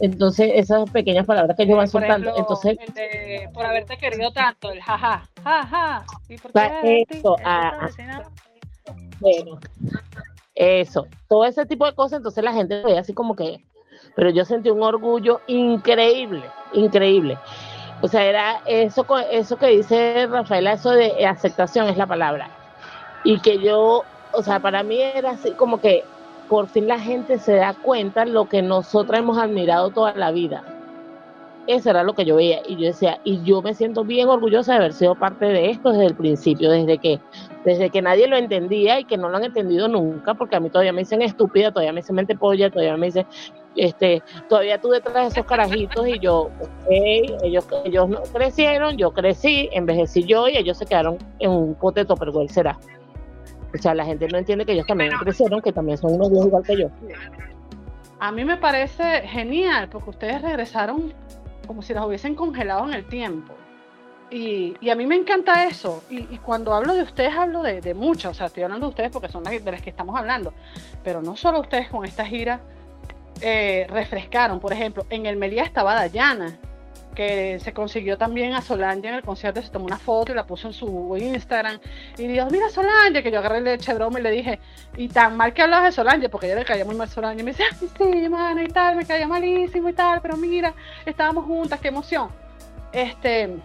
Entonces, esas pequeñas palabras que ellos van soltando. Entonces, el de, por haberte querido tanto, el jaja, jaja. ¿Y por qué? Bueno, eso, todo ese tipo de cosas, entonces la gente ve así como que, pero yo sentí un orgullo increíble, increíble. O sea, era eso, eso que dice Rafaela, eso de aceptación es la palabra. Y que yo, o sea, para mí era así como que por fin la gente se da cuenta lo que nosotras hemos admirado toda la vida. Eso era lo que yo veía. Y yo decía, y yo me siento bien orgullosa de haber sido parte de esto desde el principio, desde que desde que nadie lo entendía y que no lo han entendido nunca, porque a mí todavía me dicen estúpida, todavía me dicen mente polla, todavía me dicen, este, todavía tú detrás de esos carajitos y yo, ok, ellos, ellos no crecieron, yo crecí, envejecí yo y ellos se quedaron en un pote topperware será. O sea, la gente no entiende que ellos también crecieron, que también son unos viejos igual que yo. A mí me parece genial porque ustedes regresaron como si las hubiesen congelado en el tiempo. Y, a mí me encanta eso. Y, cuando hablo de ustedes, hablo de, de muchas. O sea, estoy hablando de ustedes porque son de las que estamos hablando. Pero no solo ustedes con esta gira eh, refrescaron. Por ejemplo, en el Melía estaba Dayana, que se consiguió también a Solange en el concierto. Se tomó una foto y la puso en su Instagram. Y dijo, mira Solange, que yo agarré el eche broma y le dije, y tan mal que hablas de Solange, porque ella le caía muy mal Solange. Y me dice, ay, sí, mana, y tal, me caía malísimo y tal, pero mira, estábamos juntas, qué emoción. Este,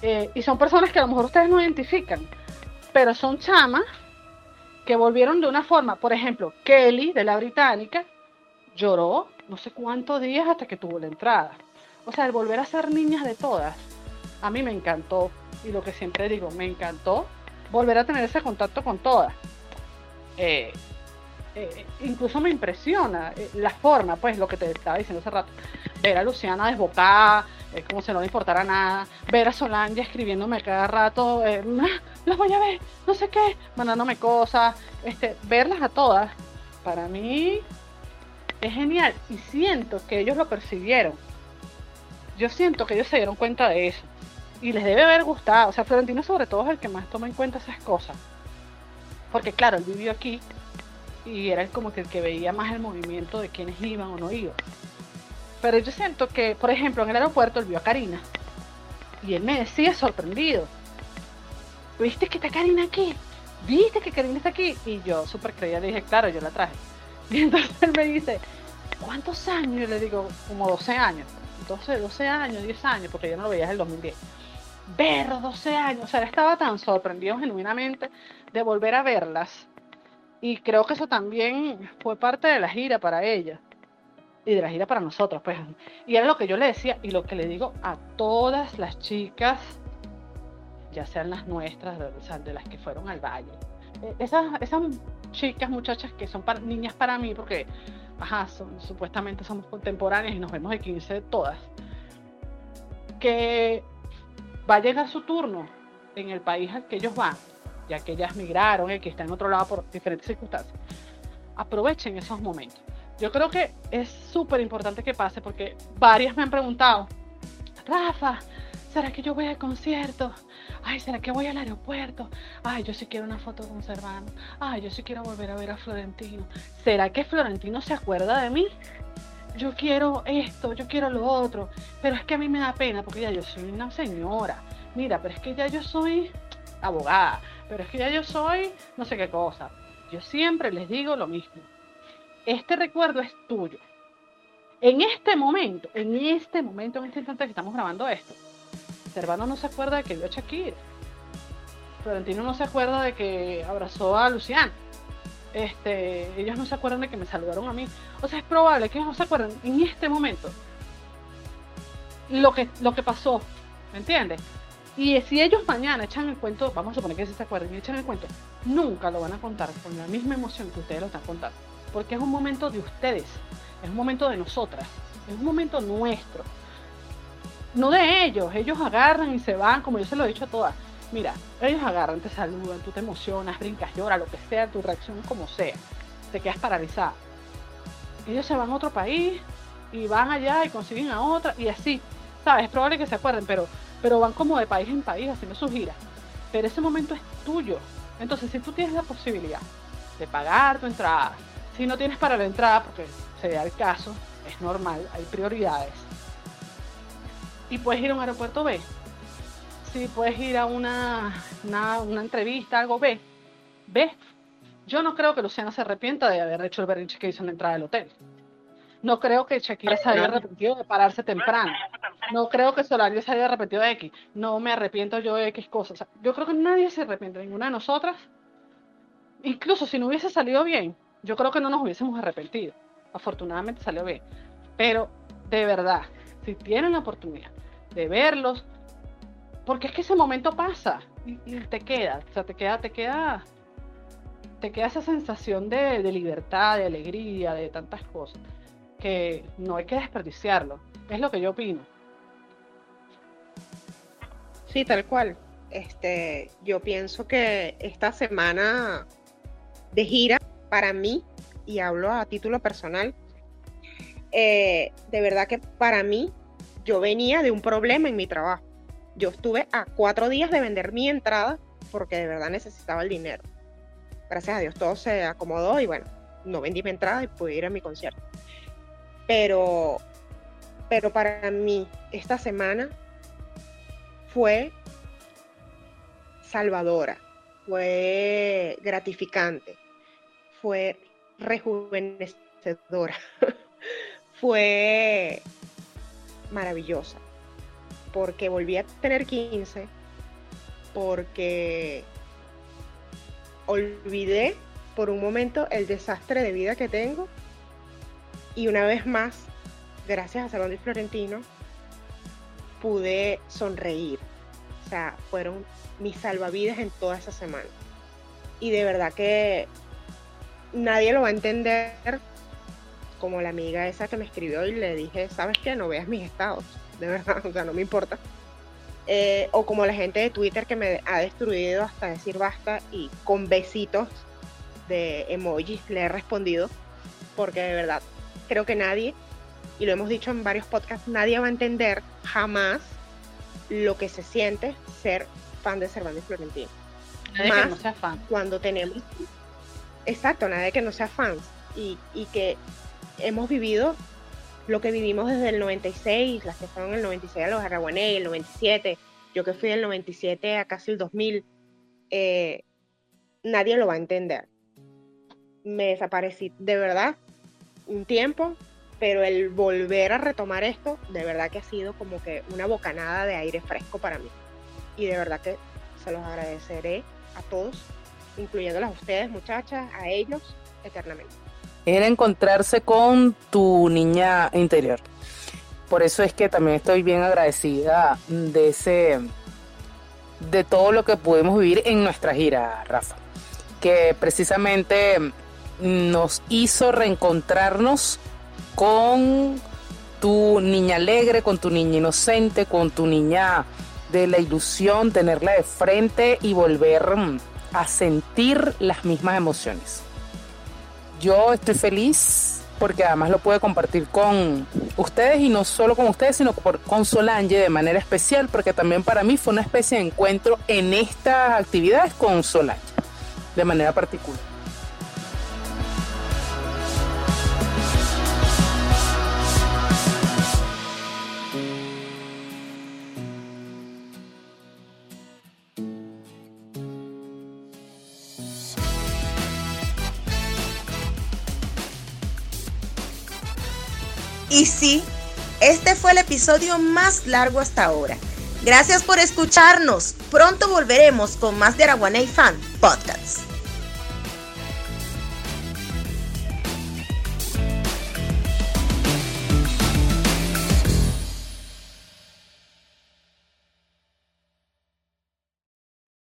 eh, y son personas que a lo mejor ustedes no identifican, pero son chamas que volvieron de una forma, por ejemplo, Kelly de la británica lloró no sé cuántos días hasta que tuvo la entrada. O sea, el volver a ser niñas de todas, a mí me encantó. Y lo que siempre digo, me encantó volver a tener ese contacto con todas. Eh, eh, incluso me impresiona eh, la forma, pues lo que te estaba diciendo hace rato, ver a Luciana desbocada, eh, como si no le importara nada, ver a Solange escribiéndome cada rato, eh, "Ah, las voy a ver, no sé qué, mandándome cosas, este, verlas a todas, para mí es genial y siento que ellos lo percibieron. Yo siento que ellos se dieron cuenta de eso y les debe haber gustado. O sea, Florentino sobre todo es el que más toma en cuenta esas cosas. Porque claro, él vivió aquí y era como que el que veía más el movimiento de quienes iban o no iban. Pero yo siento que, por ejemplo, en el aeropuerto él vio a Karina y él me decía sorprendido, ¿viste que está Karina aquí? ¿Viste que Karina está aquí? Y yo súper creía, le dije, claro, yo la traje. Y entonces él me dice, ¿cuántos años? Yo le digo, como 12 años. 12, 12 años, 10 años, porque yo no lo veía desde el 2010. Ver 12 años, o sea, estaba tan sorprendido genuinamente de volver a verlas. Y creo que eso también fue parte de la gira para ella. Y de la gira para nosotros, pues. Y era lo que yo le decía y lo que le digo a todas las chicas, ya sean las nuestras, de, o sea, de las que fueron al valle. Eh, Esas, esas chicas, muchachas que son para- niñas para mí, porque, ajá, son- supuestamente somos contemporáneas y nos vemos de 15 todas, que va a llegar su turno en el país al que ellos van, ya que ellas migraron, el que está en otro lado por diferentes circunstancias. Aprovechen esos momentos. Yo creo que es súper importante que pase porque varias me han preguntado, Rafa, ¿será que yo voy al concierto? Ay, ¿será que voy al aeropuerto? Ay, yo sí quiero una foto con Servano. Ay, yo sí quiero volver a ver a Florentino. ¿Será que Florentino se acuerda de mí? Yo quiero esto, yo quiero lo otro. Pero es que a mí me da pena porque ya yo soy una señora. Mira, pero es que ya yo soy abogada. Pero es que ya yo soy no sé qué cosa. Yo siempre les digo lo mismo. Este recuerdo es tuyo. En este momento, en este momento, en este instante que estamos grabando esto, Servano no se acuerda de que vio a Shakira. Florentino no se acuerda de que abrazó a Luciana. Este, ellos no se acuerdan de que me saludaron a mí. O sea, es probable que ellos no se acuerden en este momento lo que, lo que pasó. ¿Me entiendes? Y si ellos mañana echan el cuento, vamos a suponer que se acuerden y echan el cuento, nunca lo van a contar con la misma emoción que ustedes lo están contando. Porque es un momento de ustedes, es un momento de nosotras, es un momento nuestro. No de ellos, ellos agarran y se van, como yo se lo he dicho a todas. Mira, ellos agarran, te saludan, tú te emocionas, brincas, lloras, lo que sea, tu reacción como sea, te quedas paralizada. Ellos se van a otro país y van allá y consiguen a otra y así, ¿sabes? Es probable que se acuerden, pero, pero van como de país en país haciendo sus giras. Pero ese momento es tuyo. Entonces, si tú tienes la posibilidad de pagar tu entrada, si no tienes para la entrada, porque se da el caso, es normal, hay prioridades. Y puedes ir a un aeropuerto B. Si puedes ir a una, una, entrevista, algo B. B. Yo no creo que Luciana se arrepienta de haber hecho el berrinche que hizo en la entrada del hotel. No creo que Shakira se haya arrepentido de pararse temprano. No creo que Solange se haya arrepentido de X. No me arrepiento yo de X cosas. yo creo que nadie se arrepiente, ninguna de nosotras. Incluso si no hubiese salido bien, yo creo que no nos hubiésemos arrepentido. Afortunadamente salió bien. Pero de verdad, si tienen la oportunidad de verlos, porque es que ese momento pasa y, te queda, o sea, te queda, te queda, te queda esa sensación de, de libertad, de alegría, de tantas cosas que no hay que desperdiciarlo. Es lo que yo opino. Sí, tal cual. Este, yo pienso que esta semana de gira, para mí, y hablo a título personal, eh, de verdad que para mí, yo venía de un problema en mi trabajo. Yo estuve a cuatro días de vender mi entrada porque de verdad necesitaba el dinero. Gracias a Dios todo se acomodó y bueno, no vendí mi entrada y pude ir a mi concierto. Pero, pero para mí, esta semana fue salvadora, fue gratificante, fue rejuvenecedora, fue maravillosa, porque volví a tener 15, porque olvidé por un momento el desastre de vida que tengo y una vez más, gracias a Salón Florentino, pude sonreír. O sea, fueron mis salvavidas en toda esa semana. Y de verdad que nadie lo va a entender como la amiga esa que me escribió y le dije, ¿sabes qué? No veas mis estados. De verdad, o sea, no me importa. Eh, o como la gente de Twitter que me ha destruido hasta decir basta y con besitos de emojis le he respondido porque de verdad creo que nadie, y lo hemos dicho en varios podcasts, nadie va a entender jamás lo que se siente ser fan de Cervantes Florentino. Nadie que no sea fan. Cuando tenemos. Exacto, nadie que no sea fan. Y, que hemos vivido lo que vivimos desde el 96, las que fueron el 96 a los Araguané, el 97, yo que fui del 97 a casi el 2000, eh, nadie lo va a entender. Me desaparecí, de verdad, un tiempo, pero el volver a retomar esto, de verdad que ha sido como que una bocanada de aire fresco para mí. Y de verdad que se los agradeceré a todos, incluyéndolas a ustedes, muchachas, a ellos, eternamente. Era encontrarse con tu niña interior. Por eso es que también estoy bien agradecida de ese de todo lo que pudimos vivir en nuestra gira, Rafa. Que precisamente nos hizo reencontrarnos con tu niña alegre, con tu niña inocente, con tu niña de la ilusión, tenerla de frente y volver mm, a sentir las mismas emociones. Yo estoy feliz porque además lo puedo compartir con ustedes y no solo con ustedes, sino con Solange de manera especial, porque también para mí fue una especie de encuentro en estas actividades con Solange, de manera particular. Y sí, este fue el episodio más largo hasta ahora. Gracias por escucharnos. Pronto volveremos con más de Araguaney Fan Podcast.